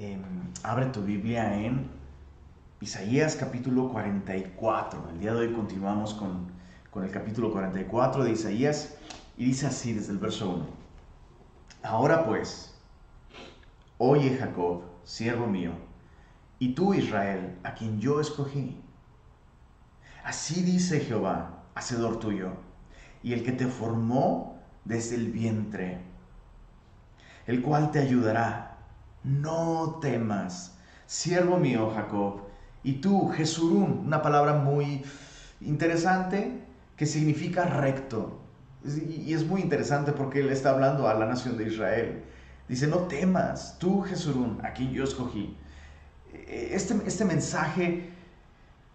Em, abre tu Biblia en Isaías capítulo 44. El día de hoy continuamos con, con el capítulo 44 de Isaías y dice así desde el verso 1. Ahora pues, oye Jacob, siervo mío, y tú Israel, a quien yo escogí. Así dice Jehová, hacedor tuyo, y el que te formó desde el vientre, el cual te ayudará no temas, siervo mío Jacob, y tú, Jesurún, una palabra muy interesante que significa recto. Y es muy interesante porque él está hablando a la nación de Israel. Dice, no temas, tú, Jesurún, a quien yo escogí. Este, este mensaje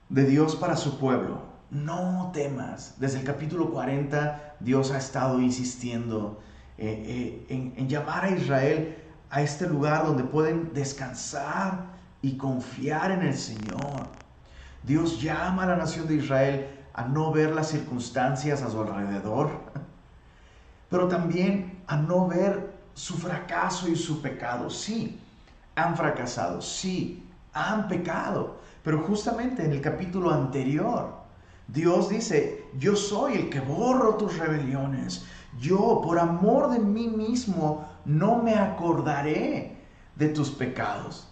de Dios para su pueblo, no temas. Desde el capítulo 40 Dios ha estado insistiendo eh, eh, en llamar a Israel a este lugar donde pueden descansar y confiar en el Señor. Dios llama a la nación de Israel a no ver las circunstancias a su alrededor, pero también a no ver su fracaso y su pecado. Sí, han fracasado, sí, han pecado, pero justamente en el capítulo anterior, Dios dice, yo soy el que borro tus rebeliones, yo por amor de mí mismo no me acordaré de tus pecados.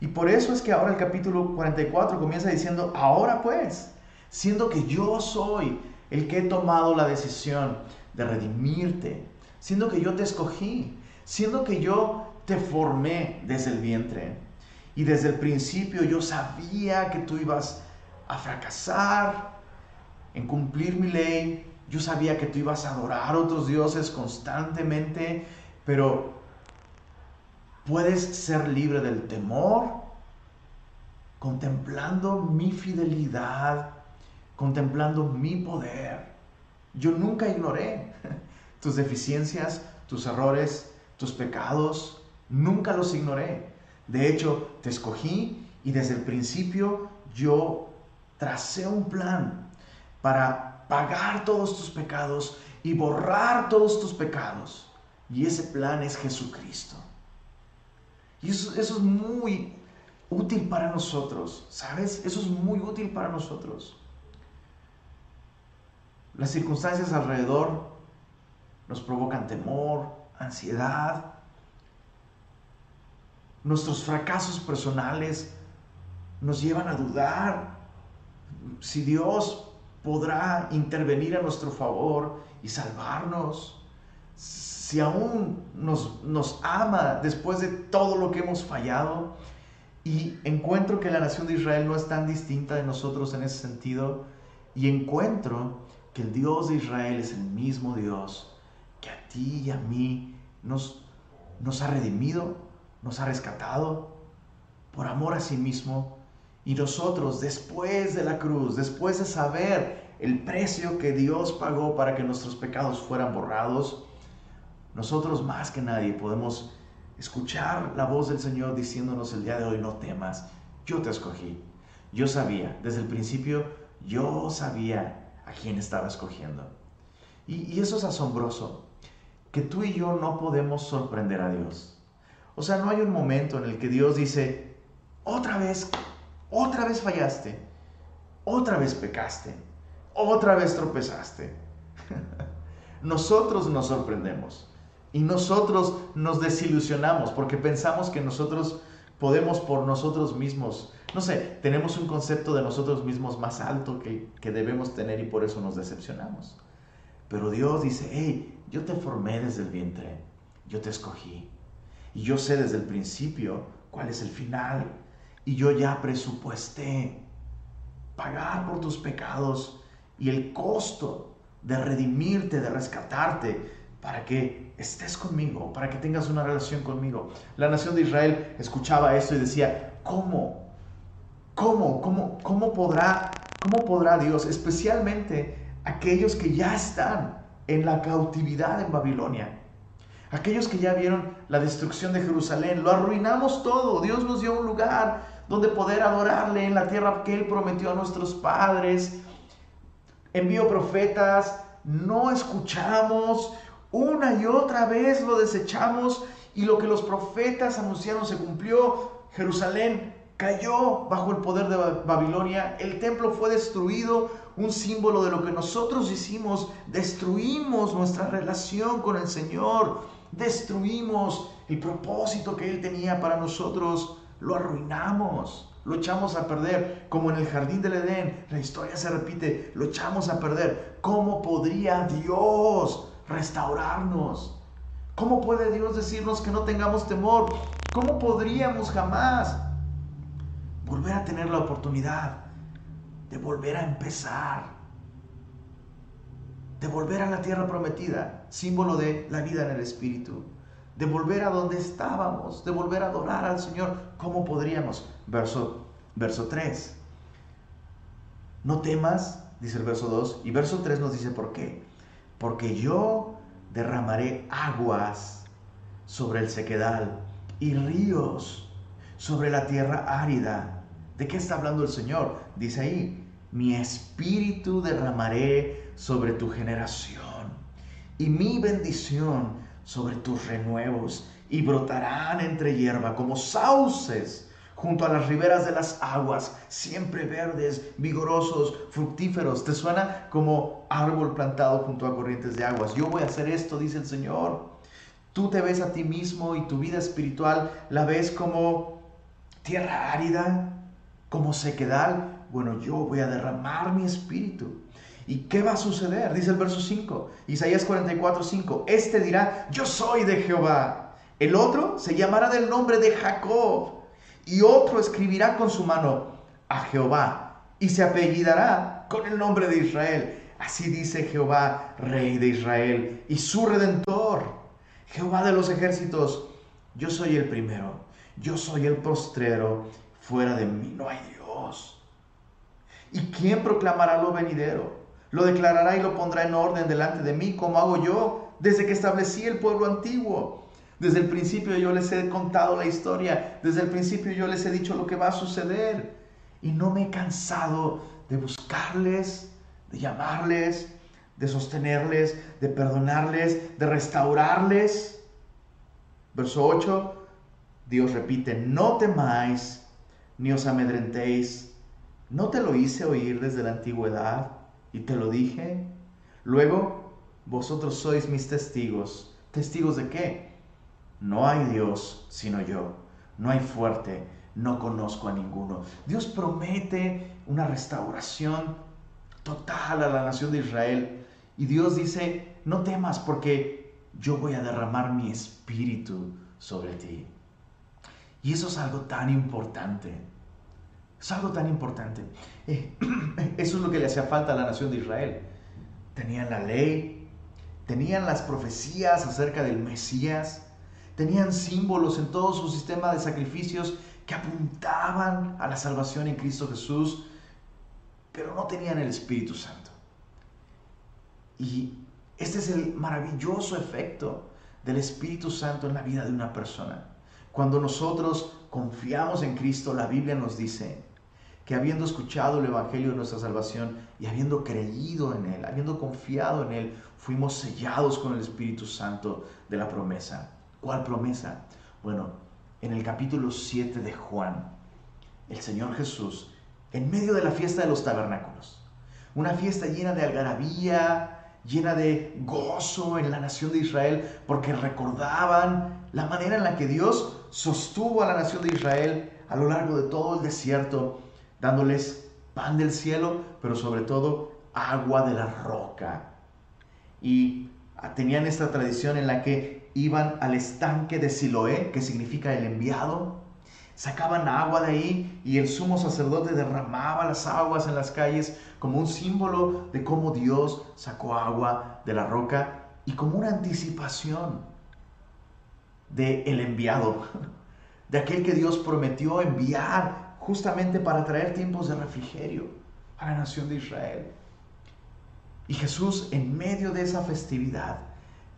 Y por eso es que ahora el capítulo 44 comienza diciendo, ahora pues, siendo que yo soy el que he tomado la decisión de redimirte, siendo que yo te escogí, siendo que yo te formé desde el vientre. Y desde el principio yo sabía que tú ibas a fracasar en cumplir mi ley. Yo sabía que tú ibas a adorar a otros dioses constantemente pero puedes ser libre del temor contemplando mi fidelidad, contemplando mi poder. Yo nunca ignoré tus deficiencias, tus errores, tus pecados, nunca los ignoré. De hecho, te escogí y desde el principio yo tracé un plan para pagar todos tus pecados y borrar todos tus pecados. Y ese plan es Jesucristo. Y eso, es muy útil para nosotros, ¿sabes? Eso es muy útil para nosotros. Las circunstancias alrededor nos provocan temor, ansiedad. Nuestros fracasos personales nos llevan a dudar si Dios podrá intervenir a nuestro favor y salvarnos si aún nos, ama después de todo lo que hemos fallado, y encuentro que la nación de Israel no es tan distinta de nosotros en ese sentido, y encuentro que el Dios de Israel es el mismo Dios que a ti y a mí nos ha redimido, nos ha rescatado por amor a sí mismo. Y nosotros, después de la cruz, después de saber el precio que Dios pagó para que nuestros pecados fueran borrados, nosotros más que nadie podemos escuchar la voz del Señor diciéndonos el día de hoy, no temas, yo te escogí. Yo sabía, desde el principio, yo sabía a quién estaba escogiendo. Y, eso es asombroso, que tú y yo no podemos sorprender a Dios. O sea, no hay un momento en el que Dios dice, otra vez, otra vez fallaste, otra vez pecaste, otra vez tropezaste. Nosotros nos sorprendemos. Y nosotros nos desilusionamos porque pensamos que nosotros podemos por nosotros mismos. No sé, tenemos un concepto de nosotros mismos más alto que, que debemos tener y por eso nos decepcionamos. Pero Dios dice, hey, yo te formé desde el vientre, yo te escogí. Y yo sé desde el principio cuál es el final. Y yo ya presupuesté pagar por tus pecados y el costo de redimirte, de rescatarte, para que estés conmigo, para que tengas una relación conmigo. La nación de Israel escuchaba esto y decía, ¿cómo? ¿Cómo? ¿Cómo, cómo, podrá, cómo podrá Dios, especialmente aquellos que ya están en la cautividad en Babilonia? Aquellos que ya vieron la destrucción de Jerusalén, lo arruinamos todo. Dios nos dio un lugar donde poder adorarle en la tierra que Él prometió a nuestros padres. Envió profetas, no escuchamos, una y otra vez lo desechamos Y lo que los profetas anunciaron se cumplió. Jerusalén cayó bajo el poder de Babilonia, el templo fue destruido, un símbolo de lo que nosotros hicimos, destruimos nuestra relación con el Señor, destruimos el propósito que Él tenía para nosotros, lo arruinamos, lo echamos a perder, como en el jardín del Edén, la historia se repite, lo echamos a perder. ¿Cómo podría Dios restaurarnos? ¿Cómo puede Dios decirnos que no tengamos temor? ¿Cómo podríamos jamás volver a tener la oportunidad de volver a empezar? De volver a la tierra prometida, símbolo de la vida en el Espíritu. De volver a donde estábamos, de volver a adorar al Señor. ¿Cómo podríamos? Verso, verso 3. No temas, dice el verso 2, y verso 3 nos dice por qué. Porque yo derramaré aguas sobre el sequedal y ríos sobre la tierra árida. ¿De qué está hablando el Señor? Dice ahí, mi espíritu derramaré sobre tu generación y mi bendición sobre tus renuevos y brotarán entre hierba como sauces junto a las riberas de las aguas, siempre verdes, vigorosos, fructíferos. ¿Te suena como árbol plantado junto a corrientes de aguas? Yo voy a hacer esto, dice el Señor. Tú te ves a ti mismo y tu vida espiritual la ves como tierra árida, como sequedal. Bueno, yo voy a derramar mi espíritu. ¿Y qué va a suceder? Dice el verso 5, Isaías 44, 5. Este dirá, yo soy de Jehová. El otro se llamará del nombre de Jacob y otro escribirá con su mano a Jehová y se apellidará con el nombre de Israel. Así dice Jehová, Rey de Israel y su Redentor. Jehová de los ejércitos, yo soy el primero, yo soy el postrero, fuera de mí no hay Dios. ¿Y quién proclamará lo venidero? Lo declarará y lo pondrá en orden delante de mí, como hago yo desde que establecí el pueblo antiguo desde el principio yo les he contado la historia, desde el principio yo les he dicho lo que va a suceder. Y no me he cansado de buscarles, de llamarles, de sostenerles, de perdonarles, de restaurarles. Verso 8, Dios repite, no temáis ni os amedrentéis. ¿No te lo hice oír desde la antigüedad y te lo dije? Luego, vosotros sois mis testigos. ¿Testigos de qué? No hay Dios sino yo. No hay fuerte. No conozco a ninguno. Dios promete una restauración total a la nación de Israel. Y Dios dice, no temas porque yo voy a derramar mi espíritu sobre ti. Y eso es algo tan importante. Es algo tan importante. Eh, eso es lo que le hacía falta a la nación de Israel. Tenían la ley, tenían las profecías acerca del Mesías, Tenían símbolos en todo su sistema de sacrificios que apuntaban a la salvación en Cristo Jesús, pero no tenían el Espíritu Santo. Y este es el maravilloso efecto del Espíritu Santo en la vida de una persona. Cuando nosotros confiamos en Cristo, la Biblia nos dice que habiendo escuchado el Evangelio de nuestra salvación y habiendo creído en Él, habiendo confiado en Él, fuimos sellados con el Espíritu Santo de la promesa. ¿Cuál promesa? Bueno, en el capítulo 7 de Juan, el Señor Jesús, en medio de la fiesta de los tabernáculos, una fiesta llena de algarabía, llena de gozo en la nación de Israel, porque recordaban la manera en la que Dios sostuvo a la nación de Israel a lo largo de todo el desierto, dándoles pan del cielo, pero sobre todo agua de la roca. Y tenían esta tradición en la que iban al estanque de Siloé, que significa el enviado, sacaban agua de ahí y el sumo sacerdote derramaba las aguas en las calles como un símbolo de cómo Dios sacó agua de la roca y como una anticipación de el enviado, de aquel que Dios prometió enviar justamente para traer tiempos de refrigerio a la nación de Israel. Y Jesús en medio de esa festividad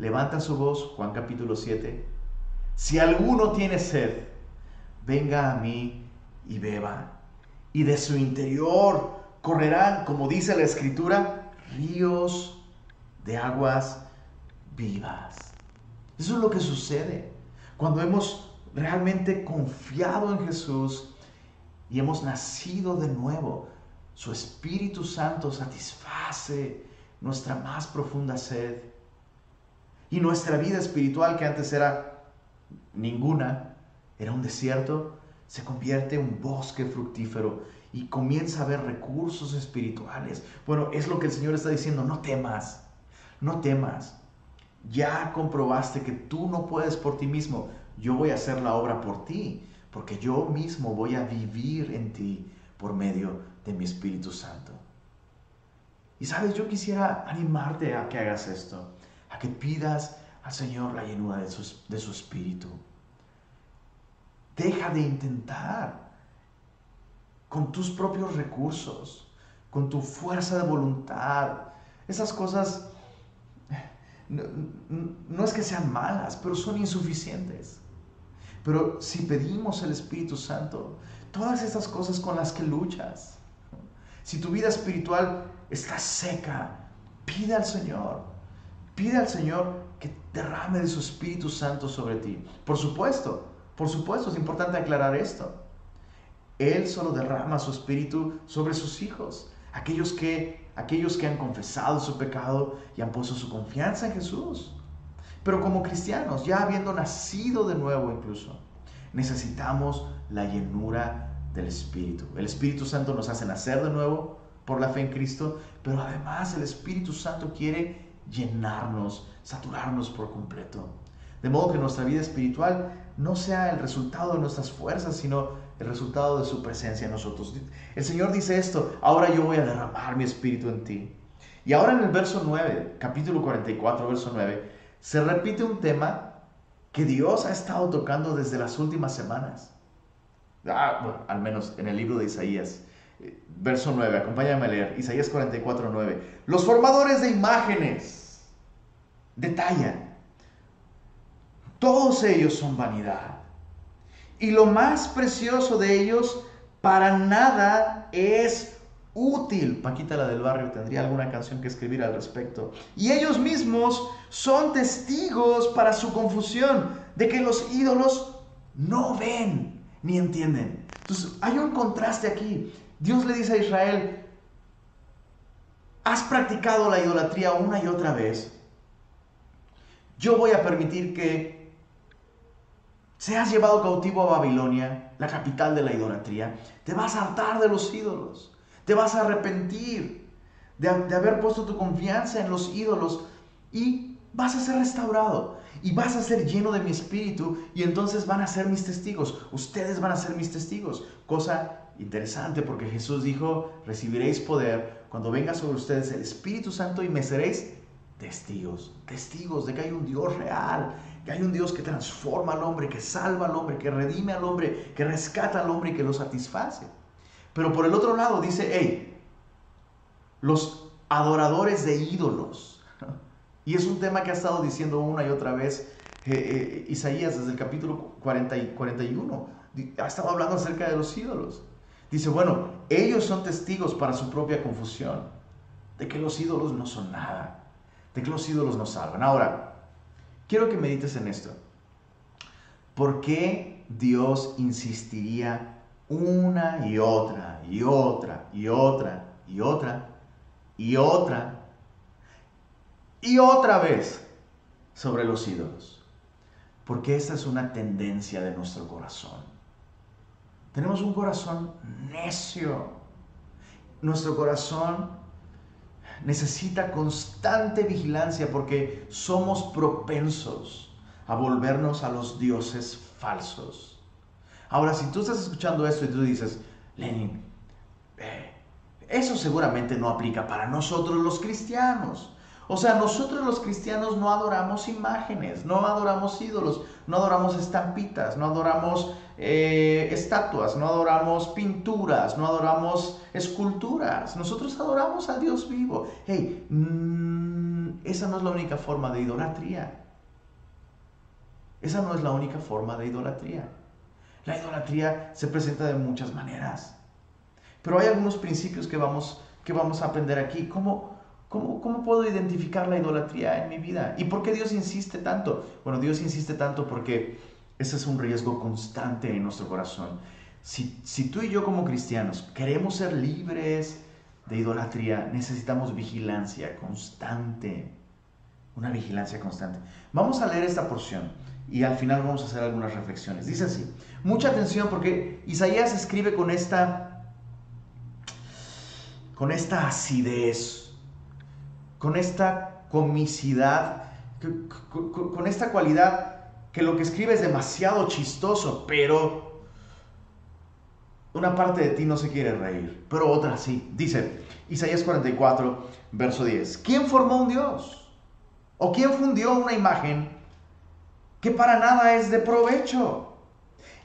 levanta su voz, Juan capítulo 7, si alguno tiene sed, venga a mí y beba. Y de su interior correrán, como dice la escritura, ríos de aguas vivas. Eso es lo que sucede cuando hemos realmente confiado en Jesús y hemos nacido de nuevo, su Espíritu Santo satisface nuestra más profunda sed. Y nuestra vida espiritual, que antes era ninguna, era un desierto, se convierte en un bosque fructífero y comienza a haber recursos espirituales. Bueno, es lo que el Señor está diciendo, no temas, no temas. Ya comprobaste que tú no puedes por ti mismo, yo voy a hacer la obra por ti, porque yo mismo voy a vivir en ti por medio de mi Espíritu Santo. Y sabes, yo quisiera animarte a que hagas esto, a que pidas al Señor la llenura de su, de su Espíritu. Deja de intentar con tus propios recursos, con tu fuerza de voluntad. Esas cosas no, no, es que sean malas, pero son insuficientes. Pero si pedimos el Espíritu Santo, todas esas cosas con las que luchas, si tu vida espiritual está seca, pide al Señor, pide al Señor que derrame de su Espíritu Santo sobre ti. Por supuesto, por supuesto, es importante aclarar esto. Él solo derrama su Espíritu sobre sus hijos, aquellos que, aquellos que han confesado su pecado y han puesto su confianza en Jesús. Pero como cristianos, ya habiendo nacido de nuevo incluso, necesitamos la llenura del Espíritu. El Espíritu Santo nos hace nacer de nuevo por la fe en Cristo, pero además el Espíritu Santo quiere llenarnos, saturarnos por completo. De modo que nuestra vida espiritual no sea el resultado de nuestras fuerzas, sino el resultado de su presencia en nosotros. El Señor dice esto, ahora yo voy a derramar mi espíritu en ti. Y ahora en el verso 9, capítulo 44, verso 9, se repite un tema que Dios ha estado tocando desde las últimas semanas. Ah, bueno, al menos en el libro de Isaías. Eh, verso 9, acompáñame a leer. Isaías 44, 9. Los formadores de imágenes detallan. Todos ellos son vanidad. Y lo más precioso de ellos para nada es útil. Paquita, la del barrio, tendría alguna canción que escribir al respecto. Y ellos mismos son testigos para su confusión de que los ídolos no ven ni entienden. Entonces, hay un contraste aquí. Dios le dice a Israel, has practicado la idolatría una y otra vez. Yo voy a permitir que seas llevado cautivo a Babilonia, la capital de la idolatría. Te vas a hartar de los ídolos. Te vas a arrepentir de, haber puesto tu confianza en los ídolos y vas a ser restaurado y vas a ser lleno de mi espíritu y entonces van a ser mis testigos. Ustedes van a ser mis testigos. Cosa interesante porque Jesús dijo, recibiréis poder cuando venga sobre ustedes el Espíritu Santo y me seréis testigos, testigos de que hay un Dios real, que hay un Dios que transforma al hombre, que salva al hombre, que redime al hombre, que rescata al hombre y que lo satisface. Pero por el otro lado dice, hey, los adoradores de ídolos. Y es un tema que ha estado diciendo una y otra vez eh, eh, Isaías desde el capítulo 40 y 41. Ha estado hablando acerca de los ídolos. Dice, bueno, ellos son testigos para su propia confusión, de que los ídolos no son nada, de que los ídolos no salvan. Ahora, quiero que medites en esto. ¿Por qué Dios insistiría una y otra y otra y otra y otra y otra y otra vez sobre los ídolos. Porque esta es una tendencia de nuestro corazón. Tenemos un corazón necio. Nuestro corazón necesita constante vigilancia porque somos propensos a volvernos a los dioses falsos. Ahora, si tú estás escuchando esto y tú dices, Lenin, eh, eso seguramente no aplica para nosotros los cristianos. O sea, nosotros los cristianos no adoramos imágenes, no adoramos ídolos, no adoramos estampitas, no adoramos eh, estatuas, no adoramos pinturas, no adoramos esculturas. Nosotros adoramos a Dios vivo. Hey, mm, esa no es la única forma de idolatría. Esa no es la única forma de idolatría. La idolatría se presenta de muchas maneras. Pero hay algunos principios que vamos, que vamos a aprender aquí. ¿Cómo, cómo, ¿Cómo puedo identificar la idolatría en mi vida? ¿Y por qué Dios insiste tanto? Bueno, Dios insiste tanto porque Ese es un riesgo constante en nuestro corazón. Si, si tú y yo como cristianos queremos ser libres de idolatría, necesitamos vigilancia constante. Una vigilancia constante. Vamos a leer esta porción y al final vamos a hacer algunas reflexiones. Dice así, mucha atención porque Isaías escribe con esta, con esta acidez, con esta comicidad, con esta cualidad que lo que escribe es demasiado chistoso, pero una parte de ti no se quiere reír, pero otra sí. Dice Isaías 44, verso 10, ¿quién formó un Dios? ¿O quién fundió una imagen que para nada es de provecho?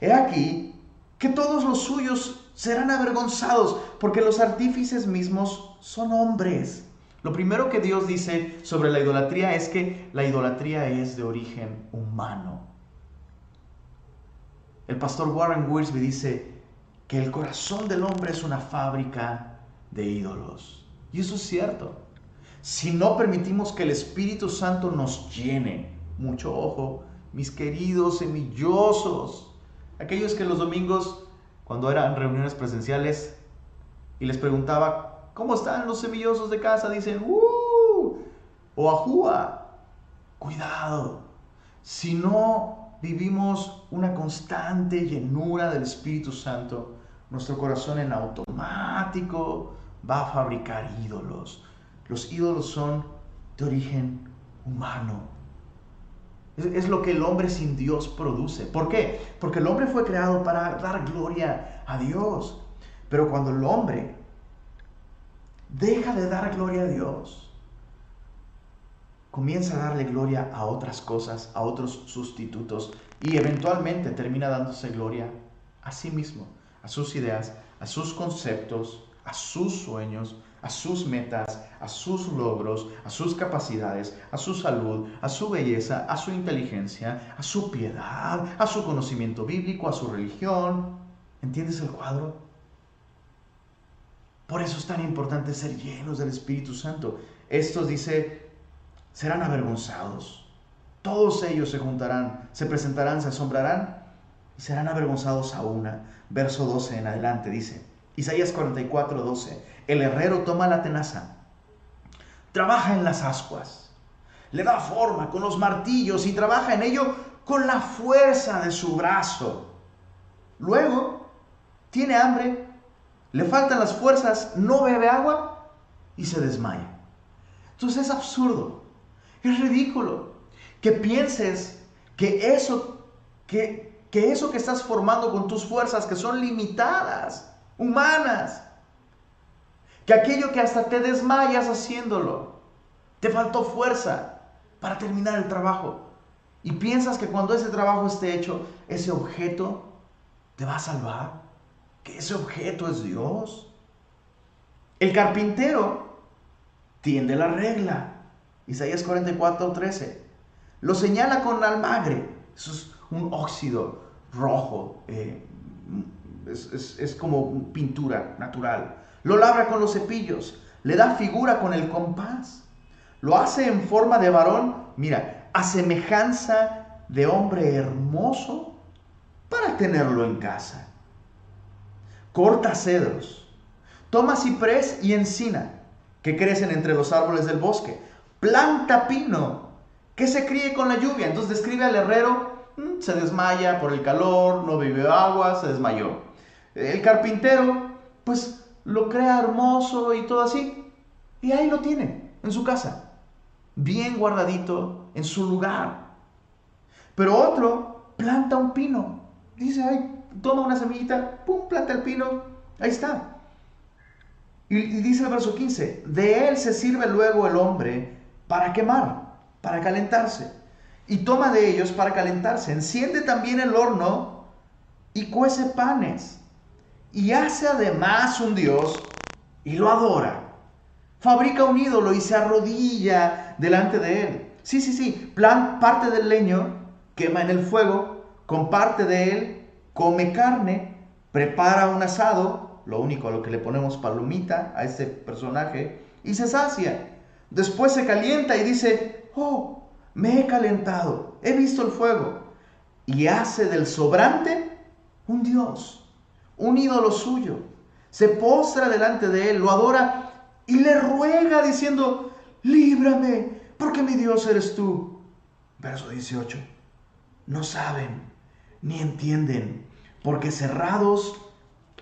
He aquí que todos los suyos serán avergonzados, porque los artífices mismos son hombres. Lo primero que Dios dice sobre la idolatría es que la idolatría es de origen humano. El pastor Warren Wiersbe dice que el corazón del hombre es una fábrica de ídolos. Y eso es cierto. Si no permitimos que el Espíritu Santo nos llene, mucho ojo, mis queridos semillosos, aquellos que los domingos, cuando eran reuniones presenciales, y les preguntaba, ¿Cómo están los semillosos de casa? Dicen, ¡uh! O ajúa. Cuidado. Si no vivimos una constante llenura del Espíritu Santo, nuestro corazón en automático va a fabricar ídolos. Los ídolos son de origen humano. Es, lo que el hombre sin Dios produce. ¿Por qué? Porque el hombre fue creado para dar gloria a Dios. Pero cuando el hombre Deja de dar gloria a Dios. Comienza a darle gloria a otras cosas, a otros sustitutos y eventualmente termina dándose gloria a sí mismo, a sus ideas, a sus conceptos, a sus sueños, a sus metas, a sus logros, a sus capacidades, a su salud, a su belleza, a su inteligencia, a su piedad, a su conocimiento bíblico, a su religión. ¿Entiendes el cuadro? Por eso es tan importante ser llenos del Espíritu Santo. Estos, dice, serán avergonzados. Todos ellos se juntarán, se presentarán, se asombrarán y serán avergonzados a una. Verso 12 en adelante dice, Isaías 44, 12, el herrero toma la tenaza, trabaja en las ascuas, le da forma con los martillos y trabaja en ello con la fuerza de su brazo. Luego, tiene hambre le faltan las fuerzas, no bebe agua y se desmaya. Entonces es absurdo, es ridículo que pienses que eso que, eso que estás formando con tus fuerzas que son limitadas, humanas, que aquello que hasta te desmayas haciéndolo, te faltó fuerza para terminar el trabajo. Y piensas que cuando ese trabajo esté hecho, ese objeto te va a salvar que ese objeto es Dios. El carpintero tiende la regla. Isaías 44, 13. Lo señala con almagre. Eso es un óxido rojo. Eh, es, es como pintura natural. Lo labra con los cepillos. Le da figura con el compás. Lo hace en forma de varón. Mira, a semejanza de hombre hermoso para tenerlo en casa corta cedros, toma ciprés y encina, que crecen entre los árboles del bosque, planta pino, que se críe con la lluvia. Entonces describe al herrero, mm, se desmaya por el calor, no bebió agua, se desmayó. El carpintero, pues lo crea hermoso y todo así, y ahí lo tiene, en su casa, bien guardadito, en su lugar. Pero otro planta un pino, dice, ay, toma una semillita, pum, planta el pino, ahí está. Y, dice el verso 15, de él se sirve luego el hombre para quemar, para calentarse. Y toma de ellos para calentarse. Enciende también el horno y cuece panes. Y hace además un Dios y lo adora. Fabrica un ídolo y se arrodilla delante de él. Sí, sí, sí. Plan, parte del leño quema en el fuego, con parte de él come carne, prepara un asado, lo único a lo que le ponemos palomita a este personaje, y se sacia. Después se calienta y dice, oh, me he calentado, he visto el fuego. y hace del sobrante un Dios, un ídolo suyo. Se postra delante de él, lo adora y le ruega diciendo, líbrame, porque mi Dios eres tú. Verso 18. No saben ni entienden, porque cerrados,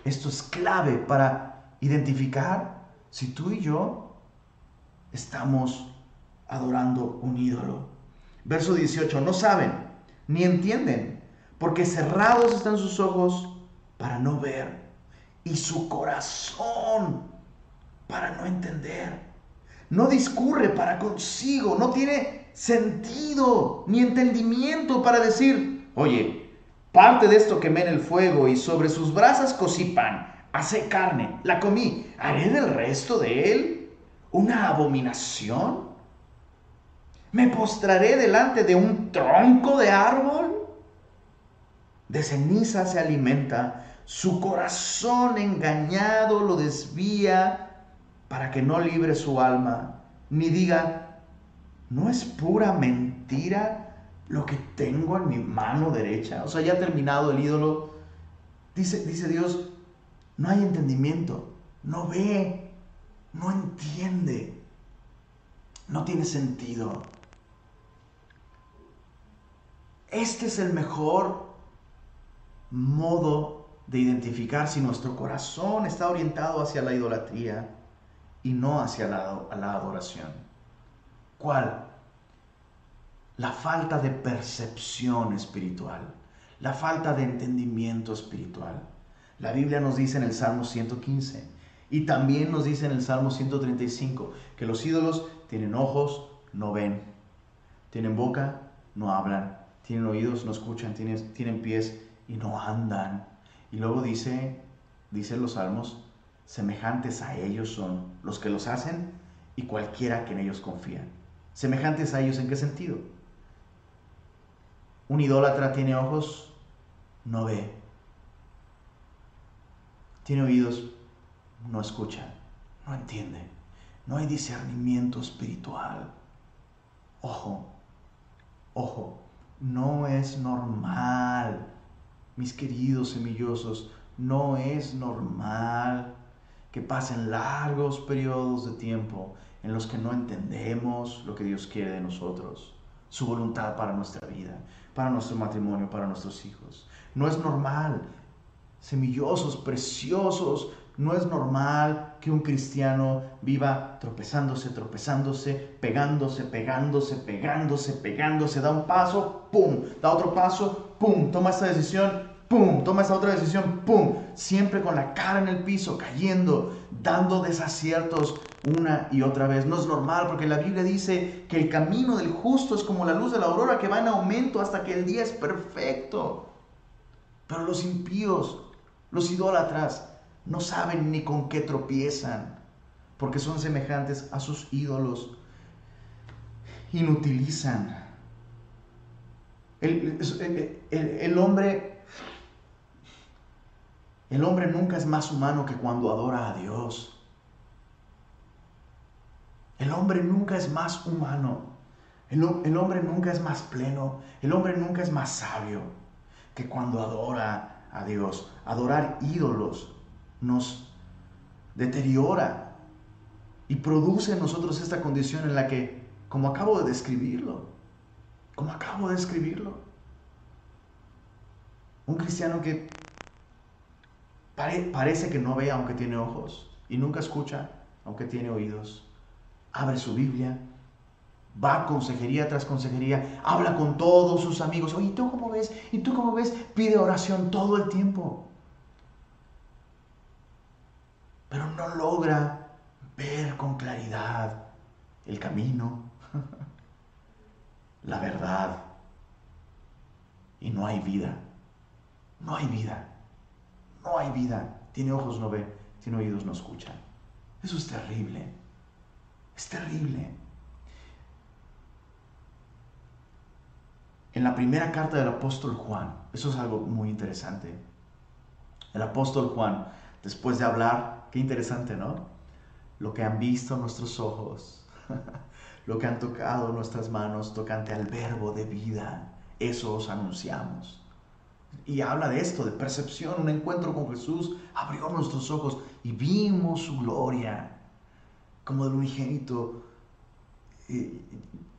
esto es clave para identificar si tú y yo estamos adorando un ídolo. Verso 18, no saben ni entienden, porque cerrados están sus ojos para no ver y su corazón para no entender. No discurre para consigo, no tiene sentido ni entendimiento para decir, oye, parte de esto quemé en el fuego y sobre sus brasas cocí pan, hace carne, la comí, ¿haré del resto de él una abominación? ¿Me postraré delante de un tronco de árbol? De ceniza se alimenta, su corazón engañado lo desvía para que no libre su alma, ni diga, ¿no es pura mentira lo que tengo en mi mano derecha? O sea, ya ha terminado el ídolo. Dice, dice Dios, no hay entendimiento, no ve, no entiende, no tiene sentido. Este es el mejor modo de identificar si nuestro corazón está orientado hacia la idolatría y no hacia la, la adoración. ¿Cuál? La falta de percepción espiritual, la falta de entendimiento espiritual. La Biblia nos dice en el Salmo 115 y también nos dice en el Salmo 135 que los ídolos tienen ojos, no ven, tienen boca, no hablan, tienen oídos, no escuchan, tienen, tienen pies y no andan. Y luego dice, dicen los salmos, semejantes a ellos son los que los hacen y cualquiera que en ellos confía. ¿Semejantes a ellos en qué sentido? Un idólatra tiene ojos, no ve. Tiene oídos, no escucha, no entiende. No hay discernimiento espiritual. Ojo, ojo, no es normal, mis queridos semillosos, no es normal que pasen largos periodos de tiempo en los que no entendemos lo que Dios quiere de nosotros, su voluntad para nuestra vida, para nuestro matrimonio, para nuestros hijos. No es normal, semillosos, preciosos, no es normal que un cristiano viva tropezándose, tropezándose, pegándose, pegándose, pegándose, pegándose, da un paso, ¡pum! Da otro paso, ¡pum! Toma esta decisión, ¡pum! Toma esta otra decisión, ¡pum! Siempre con la cara en el piso, cayendo, dando desaciertos una y otra vez. No es normal porque la Biblia dice que el camino del justo es como la luz de la aurora que va en aumento hasta que el día es perfecto. Pero los impíos, los idólatras, no saben ni con qué tropiezan, porque son semejantes a sus ídolos. Inutilizan. El, el, hombre, el hombre nunca es más humano que cuando adora a Dios. El hombre nunca es más humano. El, hombre nunca es más pleno. El hombre nunca es más sabio que cuando adora a Dios. Adorar ídolos nos deteriora y produce en nosotros esta condición en la que, como acabo de describirlo, como acabo de describirlo, un cristiano que parece que no ve aunque tiene ojos y nunca escucha aunque tiene oídos, abre su Biblia, va consejería tras consejería, habla con todos sus amigos, oye, ¿tú cómo ves? ¿Y tú cómo ves? Pide oración todo el tiempo. pero no logra ver con claridad el camino, la verdad. Y no hay vida, no hay vida, no hay vida. Tiene ojos, no ve, tiene oídos, no escucha. Eso es terrible, es terrible. En la primera carta del apóstol Juan, eso es algo muy interesante. El apóstol Juan, después de hablar Qué interesante, ¿no? Lo que han visto nuestros ojos, lo que han tocado nuestras manos tocante al verbo de vida, eso os anunciamos. Y habla de esto, de percepción, un encuentro con Jesús, abrió nuestros ojos y vimos su gloria como del unigénito eh,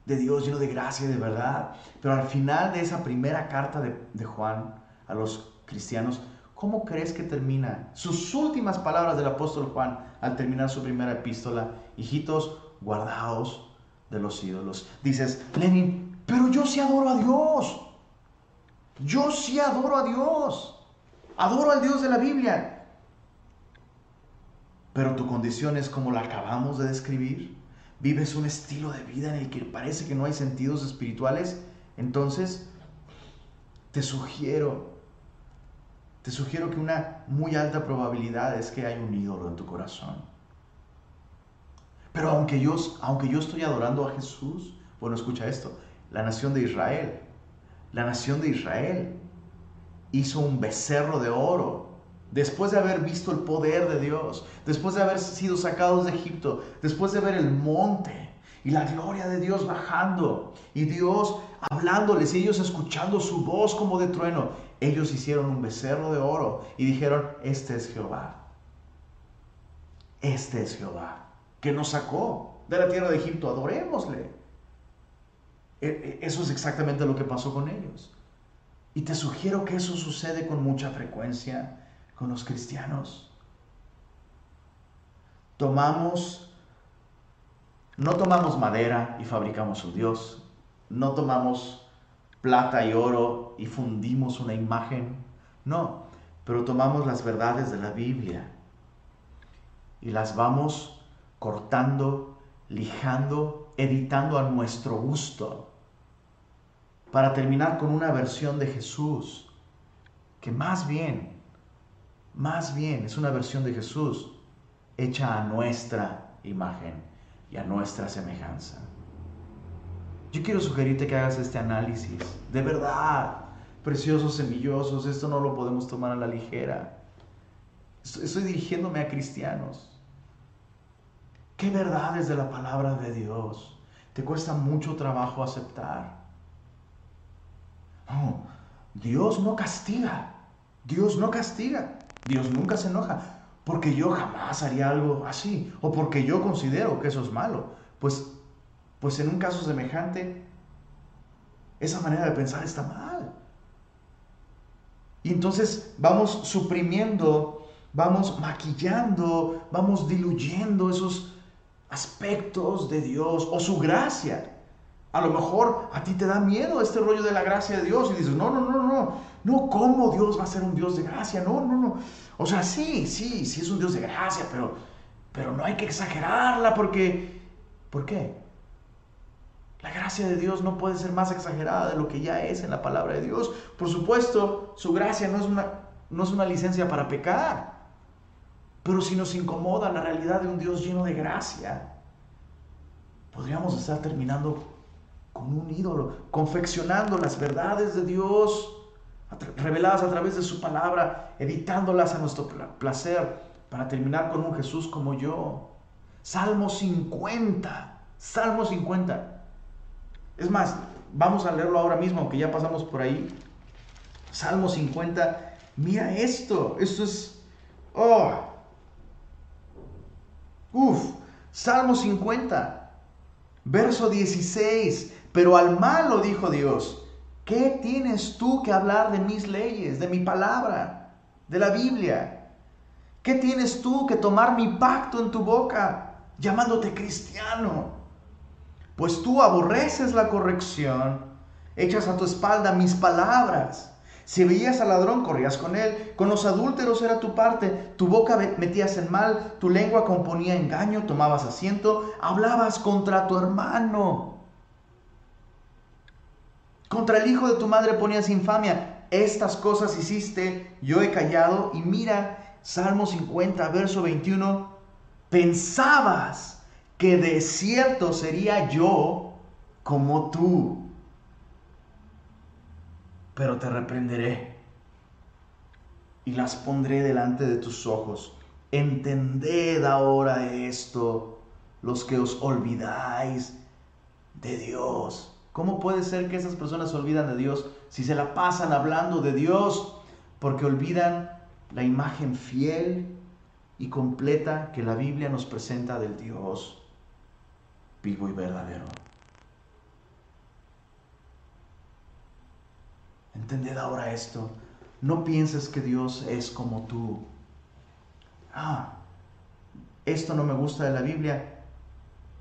de Dios lleno de gracia de verdad. Pero al final de esa primera carta de, de Juan a los cristianos, ¿cómo crees que termina? Sus últimas palabras del apóstol Juan al terminar su primera epístola, hijitos, guardaos de los ídolos. Dices, Lenin, pero yo sí adoro a Dios. Yo sí adoro a Dios. Adoro al Dios de la Biblia. Pero tu condición es como la acabamos de describir. Vives un estilo de vida en el que parece que no hay sentidos espirituales. Entonces, te sugiero, te sugiero que una muy alta probabilidad es que hay un ídolo en tu corazón. Pero aunque yo, aunque yo estoy adorando a Jesús, bueno, escucha esto, la nación de Israel la nación de Israel hizo un becerro de oro. Después de haber visto el poder de Dios, después de haber sido sacados de Egipto, después de ver el monte y la gloria de Dios bajando y Dios hablándoles y ellos escuchando su voz como de trueno, ellos hicieron un becerro de oro y dijeron, este es Jehová. Este es Jehová, que nos sacó de la tierra de Egipto, adorémosle. E, e, eso es exactamente lo que pasó con ellos. Y te sugiero que eso sucede con mucha frecuencia con los cristianos. Tomamos, no tomamos madera y fabricamos un Dios, no tomamos plata y oro y fundimos una imagen, no, pero tomamos las verdades de la Biblia y las vamos cortando, lijando, editando a nuestro gusto para terminar con una versión de Jesús que más bien, más bien es una versión de Jesús hecha a nuestra imagen y a nuestra semejanza. Yo quiero sugerirte que hagas este análisis. De verdad, preciosos semillosos, esto no lo podemos tomar a la ligera. Estoy dirigiéndome a cristianos. ¿Qué verdades de la palabra de Dios te cuesta mucho trabajo aceptar? Dios no castiga. Dios no castiga. Dios nunca se enoja. Porque yo jamás haría algo así. O porque yo considero que eso es malo. Pues, pues en un caso semejante, esa manera de pensar está mal. Y entonces vamos suprimiendo, vamos maquillando, vamos diluyendo esos aspectos de Dios o su gracia a lo mejor a ti te da miedo este rollo de la gracia de Dios y dices, no, no, no, no, no, ¿cómo Dios va a ser un Dios de gracia? No, no, no. O sea, sí, sí, sí es un Dios de gracia, pero, pero no hay que exagerarla porque, ¿por qué? La gracia de Dios no puede ser más exagerada de lo que ya es en la palabra de Dios. Por supuesto, su gracia no es una, no es una licencia para pecar, pero si nos incomoda la realidad de un Dios lleno de gracia, podríamos estar terminando con un ídolo, confeccionando las verdades de Dios reveladas a través de su palabra, editándolas a nuestro placer para terminar con un Jesús como yo. Salmo 50, Salmo 50. Es más, vamos a leerlo ahora mismo, aunque ya pasamos por ahí. Salmo 50, mira esto, esto es... Oh. Uf, Salmo 50, verso 16. Pero al malo dijo Dios, ¿qué tienes tú que hablar de mis leyes, de mi palabra, de la Biblia? ¿Qué tienes tú que tomar mi pacto en tu boca, llamándote cristiano? Pues tú aborreces la corrección, echas a tu espalda mis palabras. Si veías al ladrón, corrías con él. Con los adúlteros era tu parte. Tu boca metías en mal, tu lengua componía engaño, tomabas asiento, hablabas contra tu hermano. Contra el hijo de tu madre ponías infamia. Estas cosas hiciste, yo he callado. Y mira, Salmo 50, verso 21. Pensabas que de cierto sería yo como tú. Pero te reprenderé y las pondré delante de tus ojos. Entended ahora esto, los que os olvidáis de Dios ¿Cómo puede ser que esas personas se olvidan de Dios si se la pasan hablando de Dios? Porque olvidan la imagen fiel y completa que la Biblia nos presenta del Dios vivo y verdadero. Entended ahora esto. No pienses que Dios es como tú. Ah, esto no me gusta de la Biblia.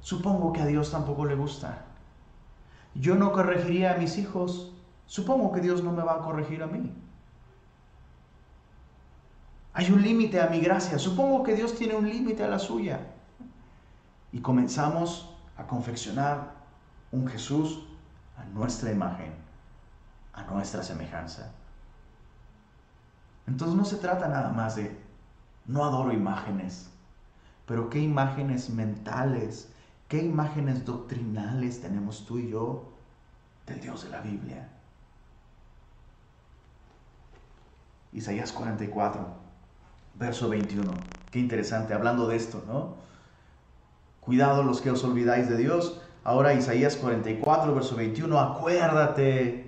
Supongo que a Dios tampoco le gusta. Yo no corregiría a mis hijos. Supongo que Dios no me va a corregir a mí. Hay un límite a mi gracia. Supongo que Dios tiene un límite a la suya. Y comenzamos a confeccionar un Jesús a nuestra imagen, a nuestra semejanza. Entonces no se trata nada más de, no adoro imágenes, pero qué imágenes mentales, qué imágenes doctrinales tenemos tú y yo del Dios de la Biblia. Isaías 44 verso 21. Qué interesante, hablando de esto, ¿no? Cuidado los que os olvidáis de Dios. Ahora Isaías 44, verso 21, acuérdate.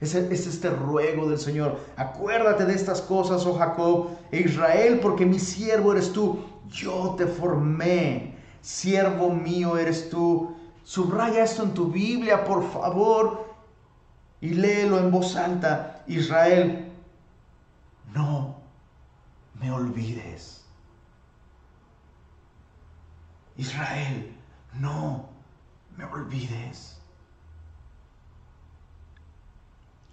Es, es este ruego del Señor. Acuérdate de estas cosas, oh Jacob e Israel, porque mi siervo eres tú. Yo te formé. Siervo mío eres tú. Subraya esto en tu Biblia, por favor, y léelo en voz alta. Israel, no me olvides. Israel, no me olvides.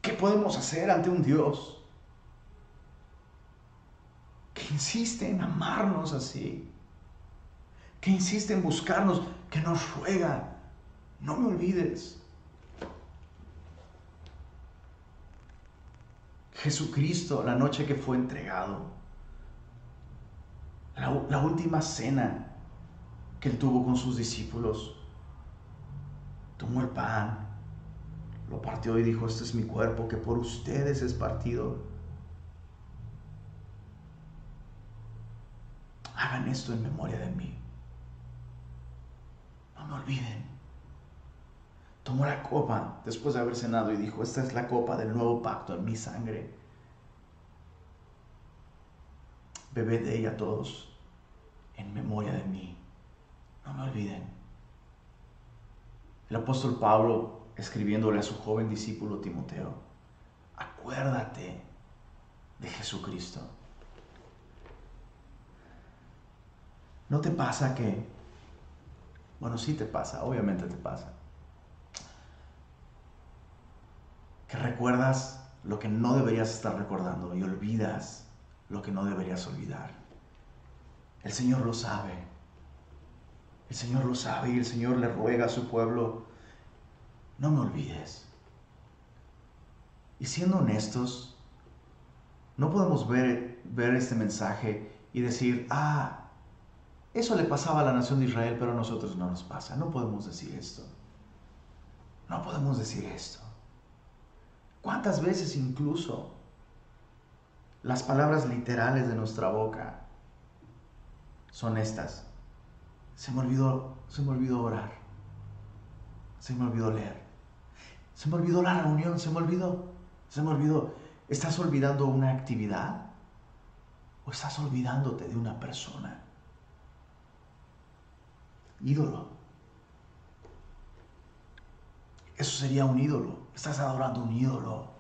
¿Qué podemos hacer ante un Dios que insiste en amarnos así? Que insiste en buscarnos, que nos ruega, no me olvides. Jesucristo, la noche que fue entregado, la, última cena que él tuvo con sus discípulos, tomó el pan, lo partió y dijo, este es mi cuerpo que por ustedes es partido. Hagan esto en memoria de mí. No me olviden. Tomó la copa después de haber cenado y dijo, esta es la copa del nuevo pacto en mi sangre. Bebed de ella todos en memoria de mí. No me olviden. El apóstol Pablo, escribiéndole a su joven discípulo Timoteo, acuérdate de Jesucristo. ¿No te pasa que, bueno, sí te pasa, obviamente te pasa, que recuerdas lo que no deberías estar recordando y olvidas lo que no deberías olvidar? El Señor lo sabe. El Señor lo sabe y el Señor le ruega a su pueblo, no me olvides. Y siendo honestos, no podemos ver, ver este mensaje y decir, ah, eso le pasaba a la nación de Israel, pero a nosotros no nos pasa. No podemos decir esto. No podemos decir esto. ¿Cuántas veces incluso las palabras literales de nuestra boca son estas. Se me olvidó, se me olvidó orar. Se me olvidó leer. Se me olvidó la reunión, se me olvidó. Se me olvidó. ¿Estás olvidando una actividad? ¿O estás olvidándote de una persona? Ídolo. Eso sería un ídolo. Estás adorando un ídolo.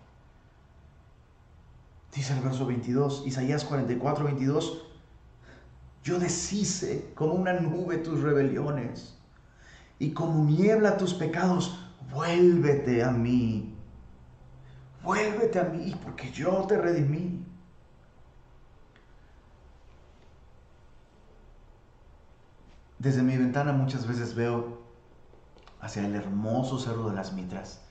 Dice el verso 22, Isaías 44, 22, yo deshice como una nube tus rebeliones y como niebla tus pecados. Vuélvete a mí. Vuélvete a mí porque yo te redimí. Desde mi ventana muchas veces veo hacia el hermoso cerro de las Mitras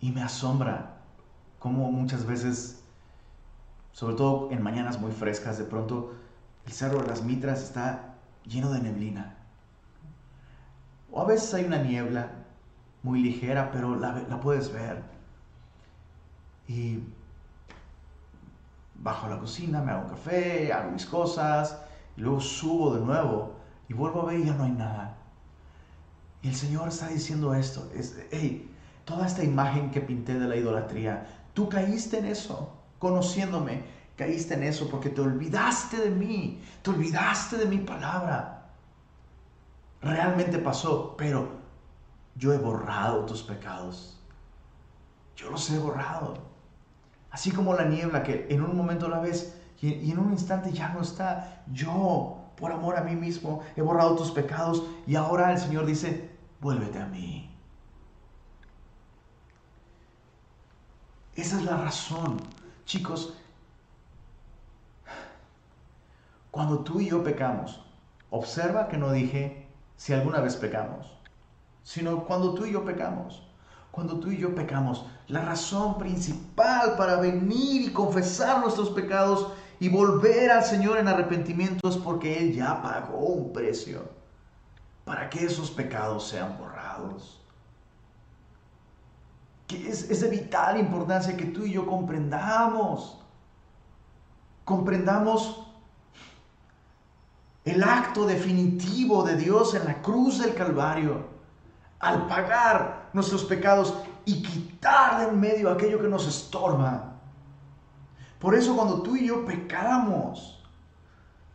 y me asombra cómo muchas veces, sobre todo en mañanas muy frescas, de pronto el cerro de las Mitras está lleno de neblina. O a veces hay una niebla muy ligera, pero la, puedes ver. Y bajo la cocina, me hago un café, hago mis cosas, y luego subo de nuevo y vuelvo a ver y ya no hay nada. Y el Señor está diciendo esto, es, hey, toda esta imagen que pinté de la idolatría, tú caíste en eso, conociéndome, caíste en eso porque te olvidaste de mí, te olvidaste de mi palabra. Realmente pasó, pero yo he borrado tus pecados. Yo los he borrado. Así como la niebla que en un momento la ves y, en un instante ya no está. Yo, por amor a mí mismo, he borrado tus pecados y ahora el Señor dice, vuélvete a mí. Esa es la razón. Chicos, cuando tú y yo pecamos, observa que no dije si alguna vez pecamos, sino cuando tú y yo pecamos. Cuando tú y yo pecamos, la razón principal para venir y confesar nuestros pecados y volver al Señor en arrepentimiento es porque Él ya pagó un precio para que esos pecados sean borrados. Que es, es de vital importancia que tú y yo comprendamos. Comprendamos el acto definitivo de Dios en la cruz del Calvario al pagar nuestros pecados y quitar de en medio aquello que nos estorba. Por eso cuando tú y yo pecamos,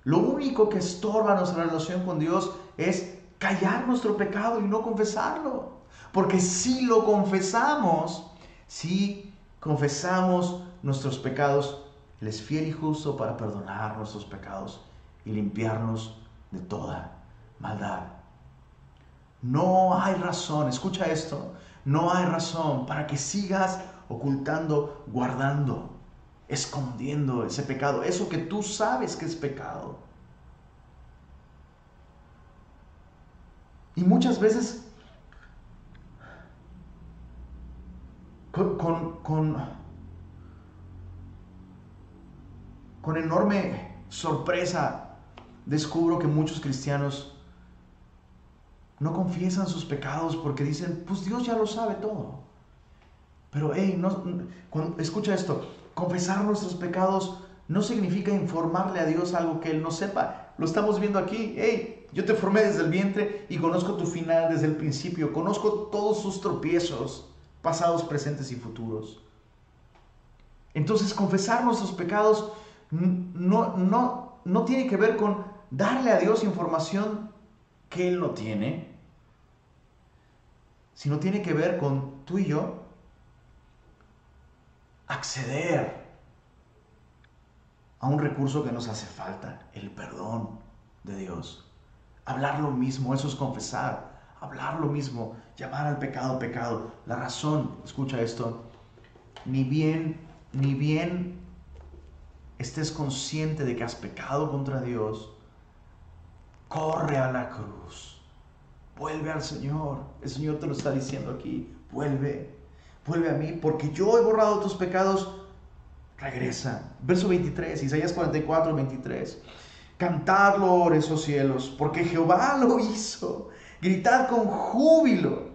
lo único que estorba nuestra relación con Dios es callar nuestro pecado y no confesarlo. Porque si lo confesamos, si confesamos nuestros pecados, Él es fiel y justo para perdonar nuestros pecados y limpiarnos de toda maldad. No hay razón, escucha esto, no hay razón para que sigas ocultando, guardando, escondiendo ese pecado, eso que tú sabes que es pecado. Y muchas veces con, con, con, enorme sorpresa descubro que muchos cristianos no confiesan sus pecados porque dicen, pues Dios ya lo sabe todo. Pero, hey, no, escucha esto, confesar nuestros pecados no significa informarle a Dios algo que Él no sepa. Lo estamos viendo aquí. Hey, yo te formé desde el vientre y conozco tu final desde el principio. Conozco todos sus tropiezos, pasados, presentes y futuros. Entonces, confesar nuestros pecados no, no, no tiene que ver con darle a Dios información que Él no tiene, sino tiene que ver con tú y yo acceder a un recurso que nos hace falta, el perdón de Dios. Hablar lo mismo, eso es confesar. Hablar lo mismo, llamar al pecado pecado. La razón, escucha esto, ni bien, ni bien estés consciente de que has pecado contra Dios, corre a la cruz. Vuelve al Señor. El Señor te lo está diciendo aquí. Vuelve. Vuelve a mí porque yo he borrado tus pecados. Regresa. Verso 23, Isaías 44, 23. Cantadlo, oh cielos, porque Jehová lo hizo. Gritad con júbilo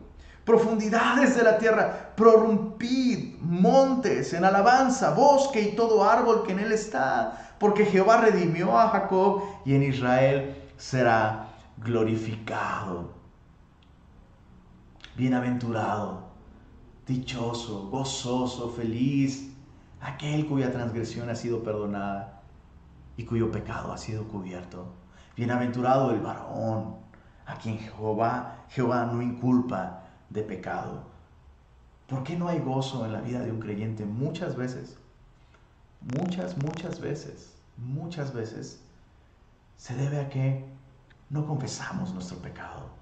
profundidades de la tierra, prorrumpid montes en alabanza, bosque y todo árbol que en él está, porque Jehová redimió a Jacob y en Israel será glorificado. Bienaventurado, dichoso, gozoso, feliz, aquel cuya transgresión ha sido perdonada y cuyo pecado ha sido cubierto. Bienaventurado el varón, a quien Jehová, Jehová no inculpa de pecado. ¿Por qué no hay gozo en la vida de un creyente? Muchas veces, muchas, muchas veces, muchas veces, se debe a que no confesamos nuestro pecado.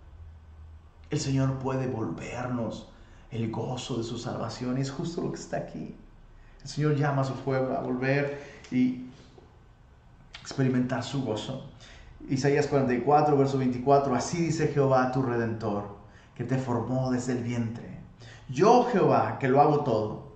El Señor puede volvernos el gozo de su salvación. Es justo lo que está aquí. El Señor llama a su pueblo a volver y experimentar su gozo. Isaías 44, verso 24, así dice Jehová tu redentor que te formó desde el vientre. Yo Jehová, que lo hago todo,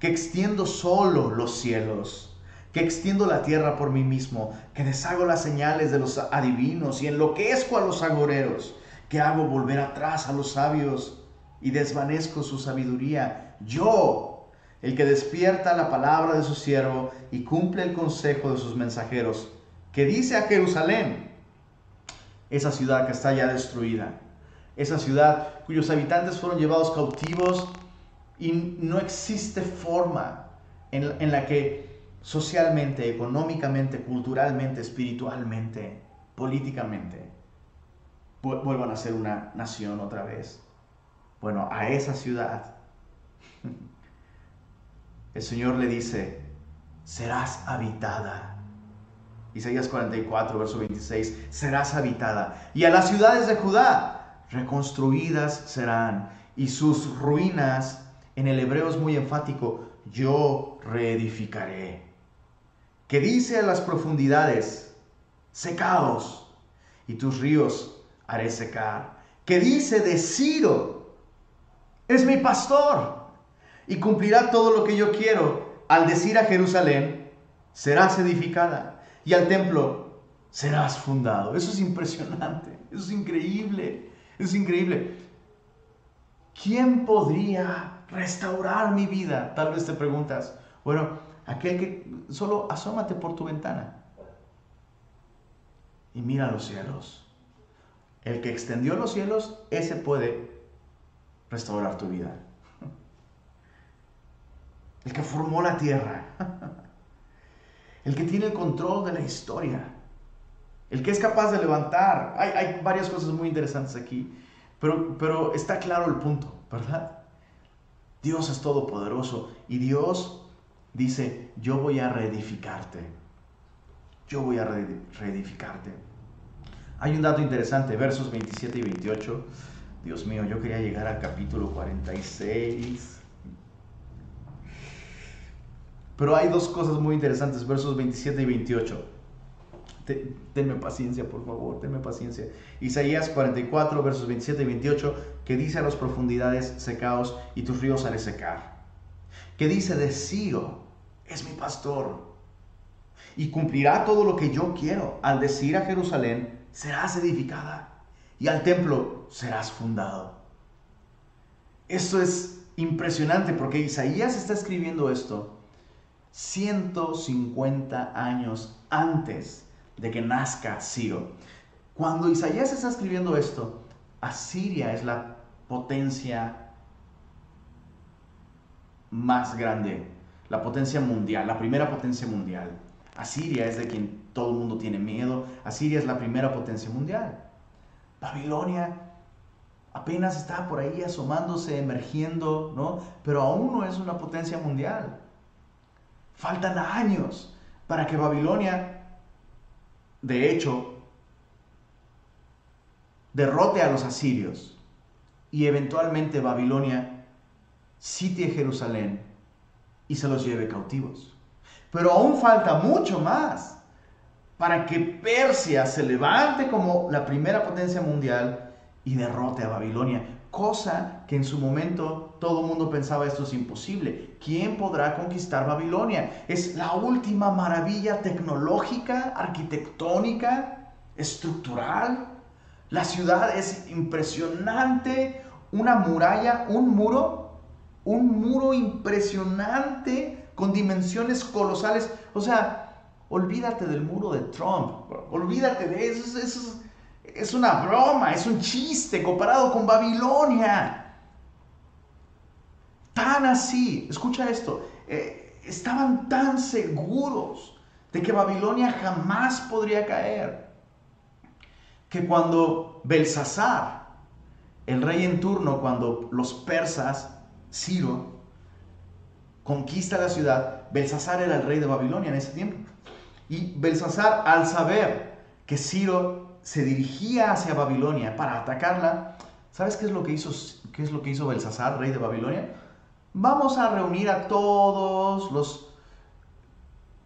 que extiendo solo los cielos, que extiendo la tierra por mí mismo, que deshago las señales de los adivinos y enloquezco a los agoreros, que hago volver atrás a los sabios y desvanezco su sabiduría. Yo, el que despierta la palabra de su siervo y cumple el consejo de sus mensajeros, que dice a Jerusalén, esa ciudad que está ya destruida, esa ciudad cuyos habitantes fueron llevados cautivos y no existe forma en, la que socialmente, económicamente, culturalmente, espiritualmente, políticamente, vuelvan a ser una nación otra vez. Bueno, a esa ciudad, el Señor le dice, serás habitada. Isaías 44, verso 26, serás habitada. Y a las ciudades de Judá, reconstruidas serán. Y sus ruinas, en el hebreo es muy enfático, yo reedificaré. Que dice a las profundidades, secaos, y tus ríos haré secar. Que dice de Ciro, es mi pastor, y cumplirá todo lo que yo quiero. Al decir a Jerusalén, serás edificada, y al templo serás fundado. Eso es impresionante, eso es increíble, eso es increíble. ¿Quién podría restaurar mi vida? Tal vez te preguntas. Bueno, aquel que solo asómate por tu ventana y mira los cielos. El que extendió los cielos, ese puede restaurar tu vida. El que formó la tierra. El que tiene el control de la historia. El que es capaz de levantar. Hay, varias cosas muy interesantes aquí. Pero, pero está claro el punto, ¿verdad? Dios es todopoderoso y Dios dice, yo voy a reedificarte. Yo voy a reedificarte. Hay un dato interesante, versos 27 y 28. Dios mío, yo quería llegar al capítulo 46. Pero hay dos cosas muy interesantes, versos 27 y 28. Tenme paciencia, por favor, tenme paciencia. Isaías 44, versos 27 y 28, que dice a las profundidades secaos y tus ríos haré secar. Que dice de Ciro, es mi pastor. Y cumplirá todo lo que yo quiero. Al decir a Jerusalén, serás edificada. Y al templo serás fundado. Esto es impresionante porque Isaías está escribiendo esto 150 años antes de que nazca Ciro. Cuando Isaías está escribiendo esto, Asiria es la potencia más grande, la potencia mundial, la primera potencia mundial. Asiria es de quien todo el mundo tiene miedo. Asiria es la primera potencia mundial. Babilonia apenas está por ahí asomándose, emergiendo, ¿no? Pero aún no es una potencia mundial. Faltan años para que Babilonia de hecho, derrote a los asirios y eventualmente Babilonia sitie Jerusalén y se los lleve cautivos. Pero aún falta mucho más para que Persia se levante como la primera potencia mundial y derrote a Babilonia, cosa que en su momento todo el mundo pensaba esto es imposible. ¿Quién podrá conquistar Babilonia? Es la última maravilla tecnológica, arquitectónica, estructural. La ciudad es impresionante, una muralla, un muro, un muro impresionante con dimensiones colosales. O sea, olvídate del muro de Trump, olvídate de eso, es una broma, es un chiste comparado con Babilonia. Tan así, escucha esto, eh, estaban tan seguros de que Babilonia jamás podría caer, que cuando Belsasar, el rey en turno, cuando los persas, Ciro, conquista la ciudad, Belsasar era el rey de Babilonia en ese tiempo. Y Belsasar, al saber que Ciro se dirigía hacia Babilonia para atacarla, ¿sabes qué es lo que hizo, qué es lo que hizo Belsasar, rey de Babilonia? vamos a reunir a todos los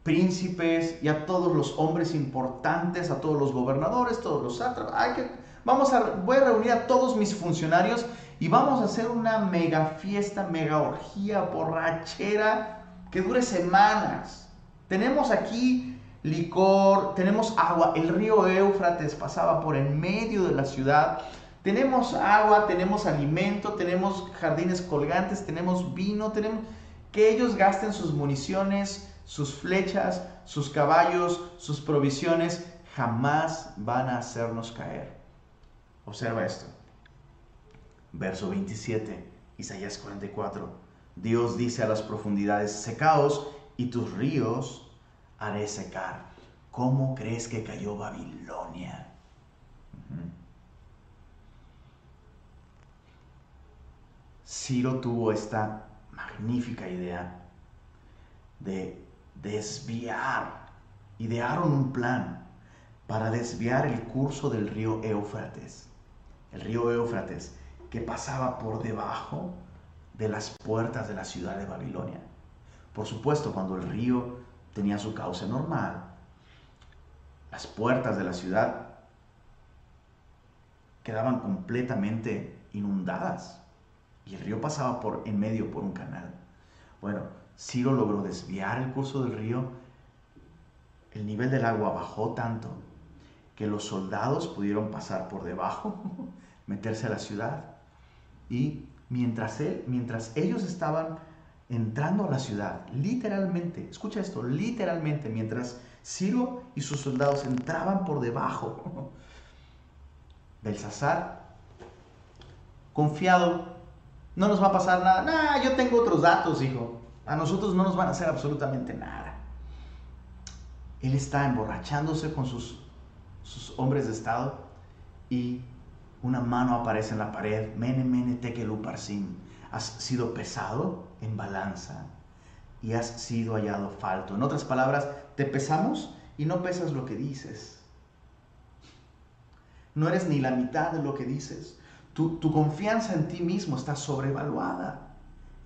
príncipes y a todos los hombres importantes, a todos los gobernadores, todos los sátrapas. vamos a, voy a reunir a todos mis funcionarios y vamos a hacer una mega fiesta, mega orgía, borrachera que dure semanas. Tenemos aquí licor, tenemos agua. El río Éufrates pasaba por en medio de la ciudad. Tenemos agua, tenemos alimento, tenemos jardines colgantes, tenemos vino, tenemos que ellos gasten sus municiones, sus flechas, sus caballos, sus provisiones, jamás van a hacernos caer. Observa esto. Verso 27, Isaías 44. Dios dice a las profundidades, secaos y tus ríos haré secar. ¿Cómo crees que cayó Babilonia? Ciro tuvo esta magnífica idea de desviar, idearon un plan para desviar el curso del río Éufrates, el río Éufrates que pasaba por debajo de las puertas de la ciudad de Babilonia. Por supuesto, cuando el río tenía su cauce normal, las puertas de la ciudad quedaban completamente inundadas y el río pasaba por en medio por un canal. Bueno, Ciro logró desviar el curso del río. El nivel del agua bajó tanto que los soldados pudieron pasar por debajo, meterse a la ciudad y mientras, él, mientras ellos estaban entrando a la ciudad, literalmente, escucha esto, literalmente, mientras Ciro y sus soldados entraban por debajo, Belsasar, confiado, no nos va a pasar nada, nah, yo tengo otros datos, hijo, a nosotros no nos van a hacer absolutamente nada. Él está emborrachándose con sus, sus hombres de estado y una mano aparece en la pared, mene, mene, tekelu parsim. Has sido pesado en balanza y has sido hallado falto. En otras palabras, te pesamos y no pesas lo que dices. No eres ni la mitad de lo que dices. Tu, tu confianza en ti mismo está sobrevaluada.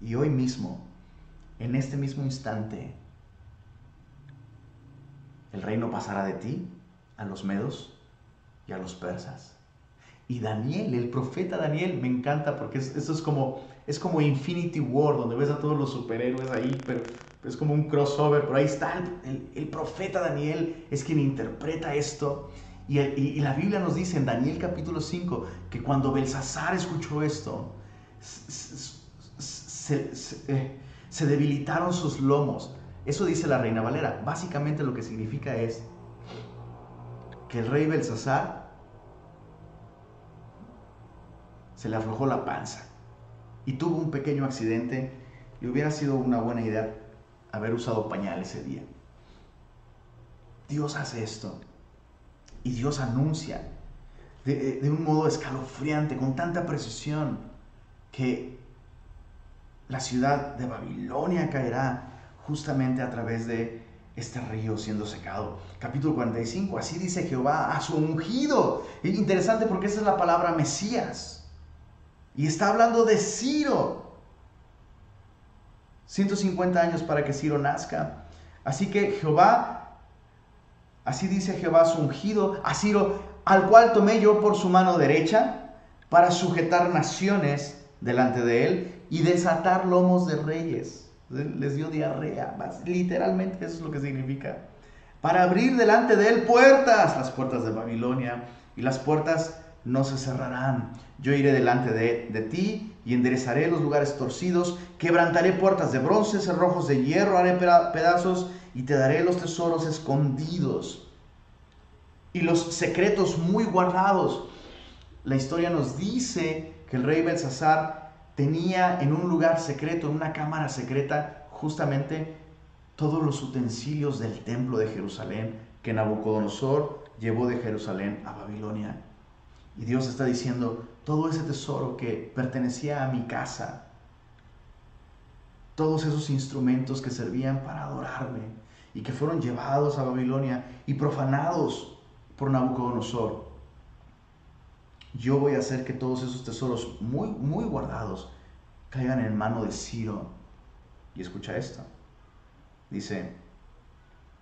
Y hoy mismo, en este mismo instante, el reino pasará de ti a los medos y a los persas. Y Daniel, el profeta Daniel, me encanta porque eso es como, es como Infinity War, donde ves a todos los superhéroes ahí, pero es como un crossover, pero ahí está el, profeta Daniel, es quien interpreta esto. Y, y, la Biblia nos dice en Daniel capítulo 5 que cuando Belsasar escuchó esto, se, eh, se debilitaron sus lomos. Eso dice la Reina Valera. Básicamente lo que significa es que el rey Belsasar se le aflojó la panza y tuvo un pequeño accidente y hubiera sido una buena idea haber usado pañal ese día. Dios hace esto y Dios anuncia de, un modo escalofriante, con tanta precisión, que la ciudad de Babilonia caerá justamente a través de este río siendo secado. Capítulo 45, así dice Jehová a su ungido. Es interesante porque esa es la palabra Mesías. Y está hablando de Ciro. 150 años para que Ciro nazca. Así que Jehová, así dice Jehová su ungido, a Ciro, al cual tomé yo por su mano derecha para sujetar naciones delante de él y desatar lomos de reyes. Les dio diarrea, literalmente eso es lo que significa. Para abrir delante de él puertas, las puertas de Babilonia y las puertas no se cerrarán. Yo iré delante de, ti y enderezaré los lugares torcidos, quebrantaré puertas de bronce, cerrojos de hierro, haré pedazos y te daré los tesoros escondidos y los secretos muy guardados. La historia nos dice que el rey Belsasar tenía en un lugar secreto, en una cámara secreta, justamente todos los utensilios del templo de Jerusalén que Nabucodonosor llevó de Jerusalén a Babilonia. Y Dios está diciendo, todo ese tesoro que pertenecía a mi casa, todos esos instrumentos que servían para adorarme y que fueron llevados a Babilonia y profanados por Nabucodonosor, yo voy a hacer que todos esos tesoros muy, muy guardados caigan en mano de Ciro. Y escucha esto. Dice,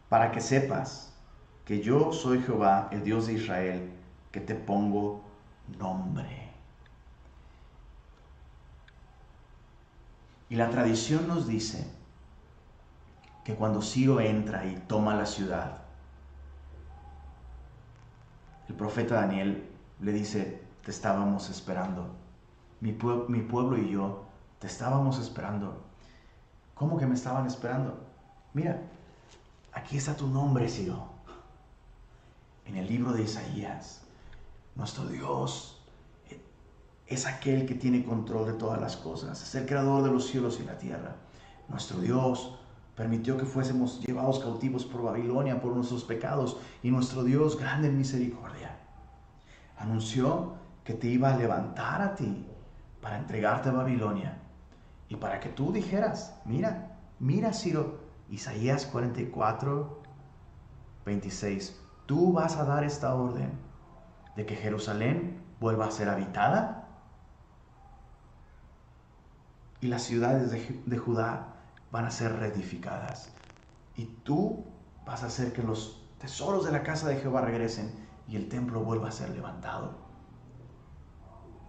para que sepas que yo soy Jehová, el Dios de Israel, que te pongo nombre. Y la tradición nos dice que cuando Ciro entra y toma la ciudad, el profeta Daniel le dice, te estábamos esperando. Mi, mi pueblo y yo te estábamos esperando. ¿Cómo que me estaban esperando? Mira, aquí está tu nombre, Ciro. En el libro de Isaías nuestro Dios, es aquel que tiene control de todas las cosas, es el creador de los cielos y la tierra. Nuestro Dios permitió que fuésemos llevados cautivos por Babilonia por nuestros pecados y nuestro Dios, grande en misericordia, anunció que te iba a levantar a ti para entregarte a Babilonia y para que tú dijeras, mira, mira Ciro, Isaías 44, 26, tú vas a dar esta orden de que Jerusalén vuelva a ser habitada y las ciudades de, Judá van a ser reedificadas. Y tú vas a hacer que los tesoros de la casa de Jehová regresen y el templo vuelva a ser levantado.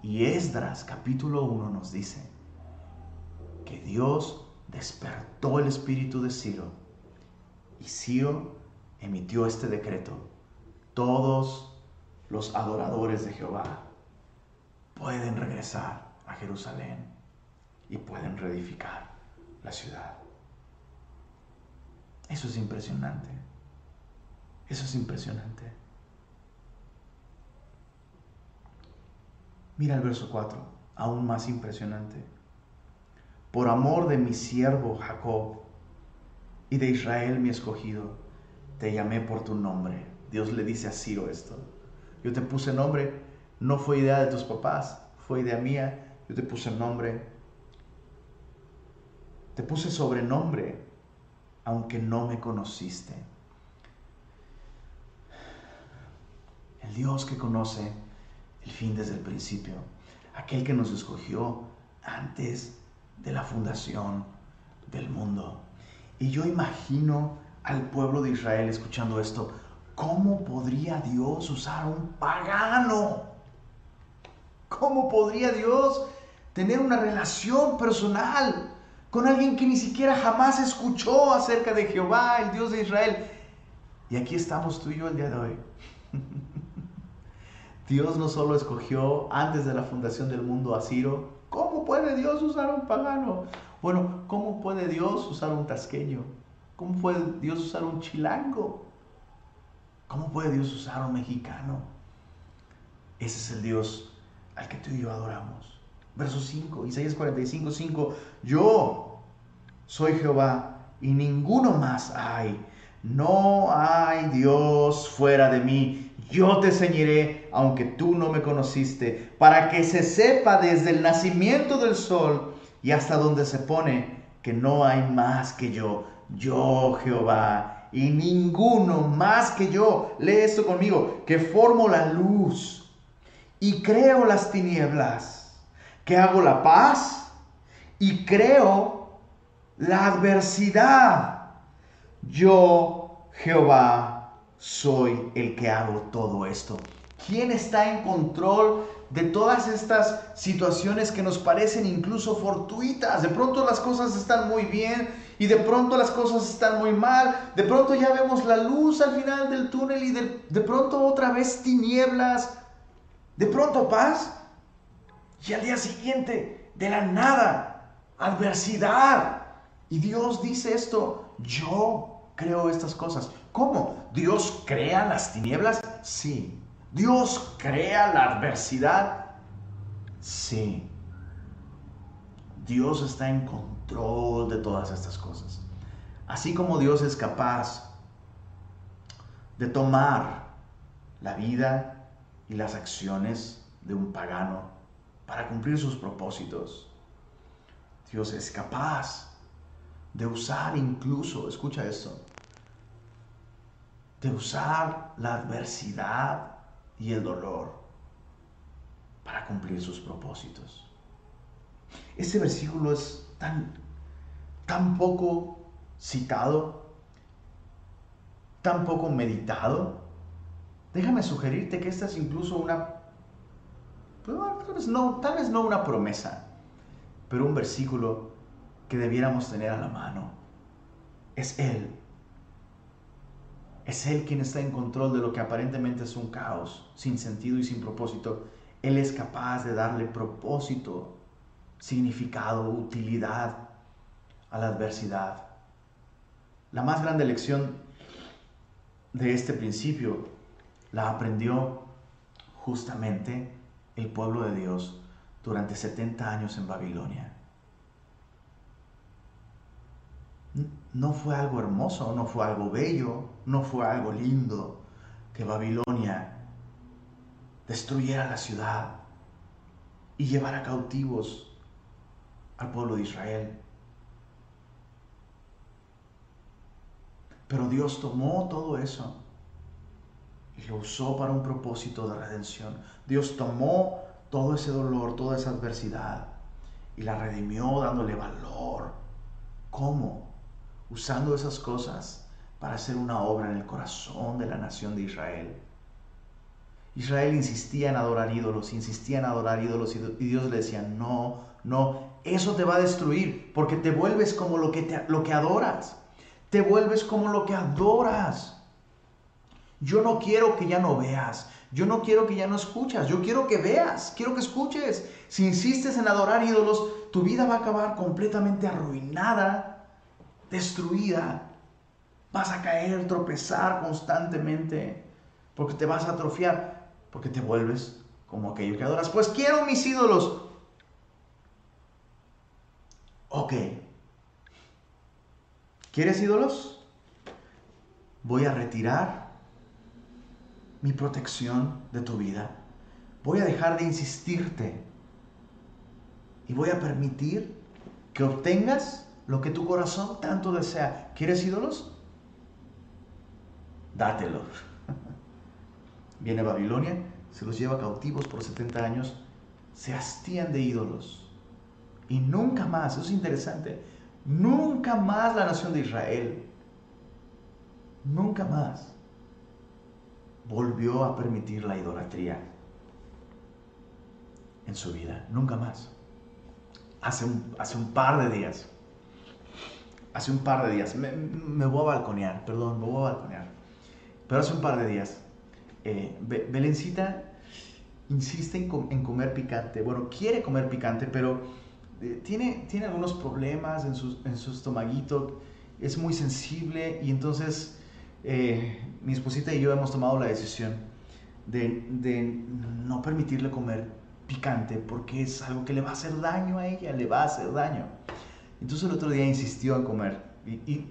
Y Esdras capítulo 1 nos dice que Dios despertó el espíritu de Ciro y Ciro emitió este decreto. Todos los adoradores de Jehová pueden regresar a Jerusalén y pueden reedificar la ciudad. Eso es impresionante. Eso es impresionante. Mira el verso 4, aún más impresionante. Por amor de mi siervo Jacob y de Israel mi escogido, te llamé por tu nombre. Dios le dice a Ciro esto. Yo te puse nombre, no fue idea de tus papás, fue idea mía. Yo te puse nombre te puse sobrenombre, aunque no me conociste. El Dios que conoce el fin desde el principio, aquel que nos escogió antes de la fundación del mundo. Y yo imagino al pueblo de Israel escuchando esto, ¿cómo podría Dios usar un pagano? ¿Cómo podría Dios tener una relación personal con alguien que ni siquiera jamás escuchó acerca de Jehová, el Dios de Israel. Y aquí estamos tú y yo el día de hoy. Dios no solo escogió antes de la fundación del mundo a Ciro, ¿cómo puede Dios usar un pagano? Bueno, ¿cómo puede Dios usar un tasqueño? ¿Cómo puede Dios usar un chilango? ¿Cómo puede Dios usar un mexicano? Ese es el Dios al que tú y yo adoramos. Verso 5, Isaías 45, 5. Yo soy Jehová y ninguno más hay. No hay Dios fuera de mí. Yo te ceñiré, aunque tú no me conociste, para que se sepa desde el nacimiento del sol y hasta donde se pone que no hay más que yo. Yo, Jehová, y ninguno más que yo. Lee esto conmigo, que formo la luz y creo las tinieblas que hago la paz y creo la adversidad. Yo, Jehová, soy el que hago todo esto. ¿Quién está en control de todas estas situaciones que nos parecen incluso fortuitas? De pronto las cosas están muy bien y de pronto las cosas están muy mal. De pronto ya vemos la luz al final del túnel y de, de pronto otra vez tinieblas. De pronto paz y al día siguiente, de la nada, adversidad. Y Dios dice esto, yo creo estas cosas. ¿Cómo? ¿Dios crea las tinieblas? Sí. ¿Dios crea la adversidad? Sí. Dios está en control de todas estas cosas. Así como Dios es capaz de tomar la vida y las acciones de un pagano para cumplir sus propósitos. Dios es capaz de usar incluso, escucha esto, de usar la adversidad y el dolor para cumplir sus propósitos. Este versículo es tan, tan poco citado, tan poco meditado. Déjame sugerirte que esta es incluso una tal, vez no, tal vez no una promesa, pero un versículo que debiéramos tener a la mano. Es Él. Es Él quien está en control de lo que aparentemente es un caos, sin sentido y sin propósito. Él es capaz de darle propósito, significado, utilidad a la adversidad. La más grande lección de este principio la aprendió justamente el pueblo de Dios durante 70 años en Babilonia. No fue algo hermoso, no fue algo bello, no fue algo lindo que Babilonia destruyera la ciudad y llevara cautivos al pueblo de Israel. Pero Dios tomó todo eso y lo usó para un propósito de redención. Dios tomó todo ese dolor, toda esa adversidad y la redimió dándole valor. ¿Cómo? Usando esas cosas para hacer una obra en el corazón de la nación de Israel. Israel insistía en adorar ídolos, insistía en adorar ídolos y Dios le decía, no, no, eso te va a destruir porque te vuelves como lo que, lo que adoras te vuelves como lo que adoras. Yo no quiero que ya no veas. Yo no quiero que ya no escuchas. Yo quiero que veas. Quiero que escuches. Si insistes en adorar ídolos, tu vida va a acabar completamente arruinada, destruida. Vas a caer, tropezar constantemente. Porque te vas a atrofiar. Porque te vuelves como aquello que adoras. Pues quiero mis ídolos. Ok, ¿Quieres ídolos? Voy a retirar mi protección de tu vida. Voy a dejar de insistirte. Y voy a permitir que obtengas lo que tu corazón tanto desea. ¿Quieres ídolos? Dátelo. Viene Babilonia, se los lleva cautivos por 70 años, se hastían de ídolos. Y nunca más, eso es interesante, Nunca más la nación de Israel, nunca más volvió a permitir la idolatría en su vida. Nunca más. Hace un, hace un par de días, hace un par de días, me, voy a balconear, perdón, me voy a balconear. Pero hace un par de días, eh, Belencita insiste en, en comer picante. Bueno, quiere comer picante, pero tiene, tiene algunos problemas en su, en su estomaguito, es muy sensible y entonces eh, mi esposita y yo hemos tomado la decisión de, de, no permitirle comer picante porque es algo que le va a hacer daño a ella, le va a hacer daño. Entonces el otro día insistió en comer y,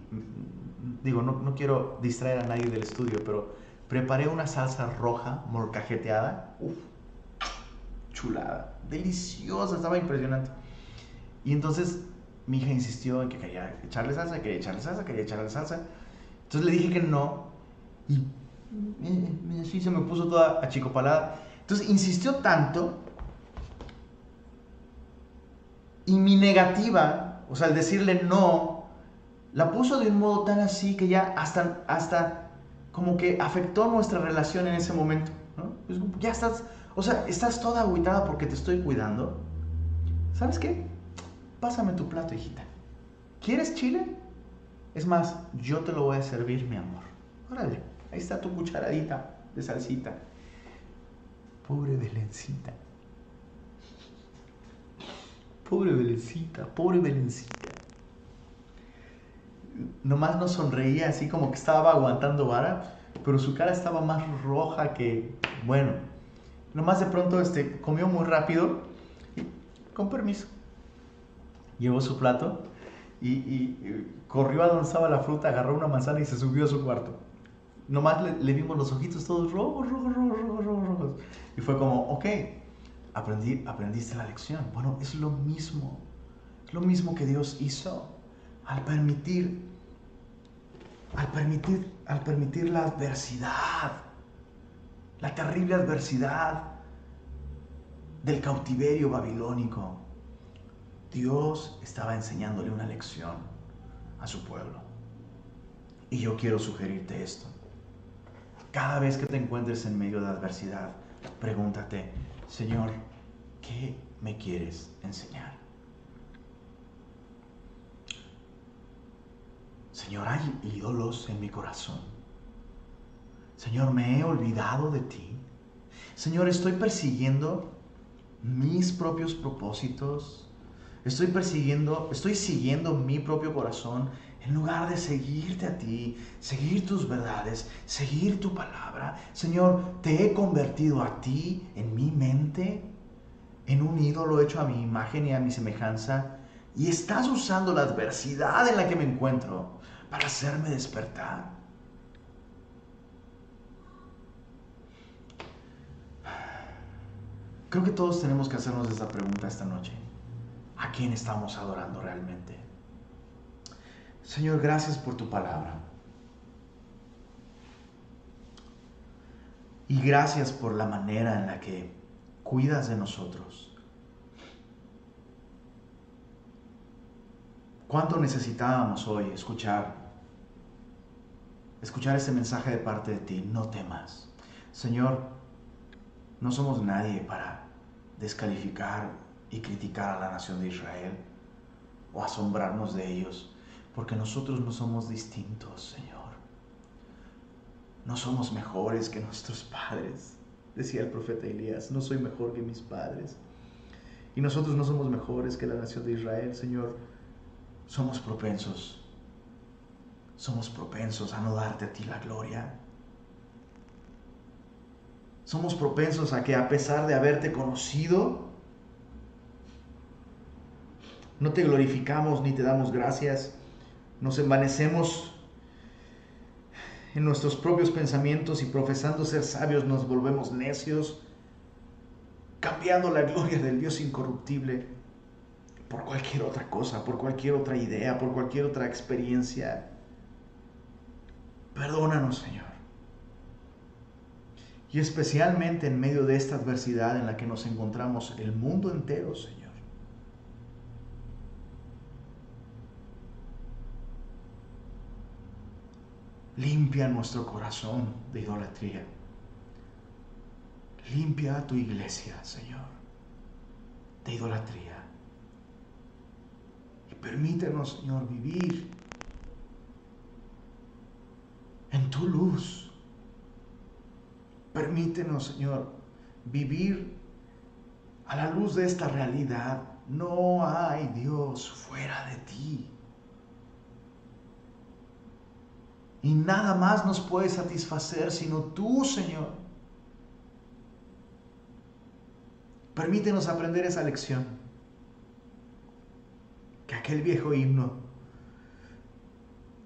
digo, no, no, quiero distraer a nadie del estudio, pero preparé una salsa roja molcajeteada, uff, chulada, deliciosa, estaba impresionante. Y entonces mi hija insistió en que quería echarle salsa, quería echarle salsa, quería echarle salsa. Entonces le dije que no. Y así se me puso toda achicopalada. Entonces insistió tanto. Y mi negativa, o sea, el decirle no, la puso de un modo tan así que ya hasta, hasta como que afectó nuestra relación en ese momento. ¿no? ya estás, o sea, estás toda aguitada porque te estoy cuidando. ¿Sabes qué? Pásame tu plato, hijita. ¿Quieres chile? Es más, yo te lo voy a servir, mi amor. Órale, ahí está tu cucharadita de salsita. Pobre Belencita. Pobre Belencita, pobre Belencita. Nomás nos sonreía así como que estaba aguantando vara, pero su cara estaba más roja que, bueno, nomás de pronto este, comió muy rápido con permiso, llevó su plato y, corrió a donde estaba la fruta, agarró una manzana y se subió a su cuarto. Nomás le, vimos los ojitos todos rojos, rojos, rojos, rojos, rojos. Y fue como, ok, aprendí, aprendiste la lección. Bueno, es lo mismo. Es lo mismo que Dios hizo al permitir, al permitir, al permitir la adversidad, la terrible adversidad del cautiverio babilónico. Dios estaba enseñándole una lección a su pueblo. Y yo quiero sugerirte esto. Cada vez que te encuentres en medio de adversidad, pregúntate, Señor, ¿qué me quieres enseñar? Señor, hay ídolos en mi corazón. Señor, me he olvidado de ti. Señor, estoy persiguiendo mis propios propósitos, Estoy persiguiendo, estoy siguiendo mi propio corazón en lugar de seguirte a ti, seguir tus verdades, seguir tu palabra. Señor, te he convertido a ti en mi mente. en un ídolo hecho a mi imagen y a mi semejanza y estás usando la adversidad en la que me encuentro para hacerme despertar. Creo que todos tenemos que hacernos esta pregunta esta noche. ¿A quién estamos adorando realmente? Señor, gracias por tu palabra. Y gracias por la manera en la que cuidas de nosotros. ¿Cuánto necesitábamos hoy escuchar escuchar este mensaje de parte de ti? No temas. Señor, no somos nadie para descalificar y criticar a la nación de Israel o asombrarnos de ellos, porque nosotros no somos distintos, Señor. No somos mejores que nuestros padres, decía el profeta Elías, no soy mejor que mis padres. Y nosotros no somos mejores que la nación de Israel, Señor. Somos propensos, somos propensos a no darte a ti la gloria. Somos propensos a que a pesar de haberte conocido, no te glorificamos ni te damos gracias, nos envanecemos en nuestros propios pensamientos y profesando ser sabios nos volvemos necios, cambiando la gloria del Dios incorruptible por cualquier otra cosa, por cualquier otra idea, por cualquier otra experiencia. Perdónanos, Señor. Y especialmente en medio de esta adversidad en la que nos encontramos el mundo entero, Señor. Limpia nuestro corazón de idolatría. Limpia tu iglesia, Señor, de idolatría. Y permítenos, Señor, vivir en tu luz. Permítenos, Señor, vivir a la luz de esta realidad. No hay Dios fuera de ti. Y nada más nos puede satisfacer sino tú, Señor. Permítenos aprender esa lección. Que aquel viejo himno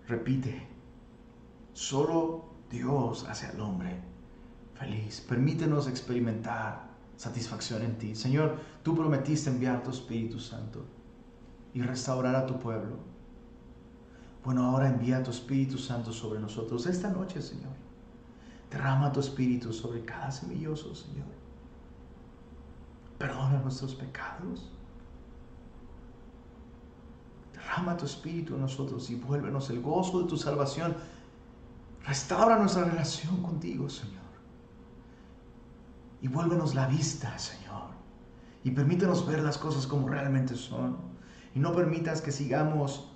repite, solo Dios hace al hombre feliz. Permítenos experimentar satisfacción en ti. Señor, tú prometiste enviar tu Espíritu Santo y restaurar a tu pueblo. Bueno, ahora envía tu Espíritu Santo sobre nosotros esta noche, Señor. Derrama tu Espíritu sobre cada semilloso, Señor. Perdona nuestros pecados. Derrama tu Espíritu en nosotros y vuélvenos el gozo de tu salvación. Restaura nuestra relación contigo, Señor. Y vuélvenos la vista, Señor. Y permítenos ver las cosas como realmente son. Y no permitas que sigamos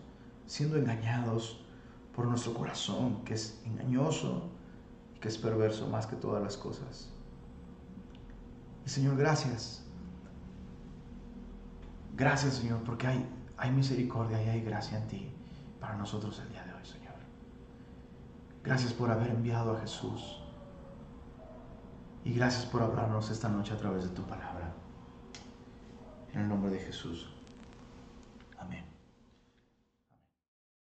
siendo engañados por nuestro corazón, que es engañoso y que es perverso más que todas las cosas. Y Señor, gracias. Gracias, Señor, porque hay, hay misericordia y hay gracia en ti para nosotros el día de hoy, Señor. Gracias por haber enviado a Jesús. Y gracias por hablarnos esta noche a través de tu palabra. En el nombre de Jesús.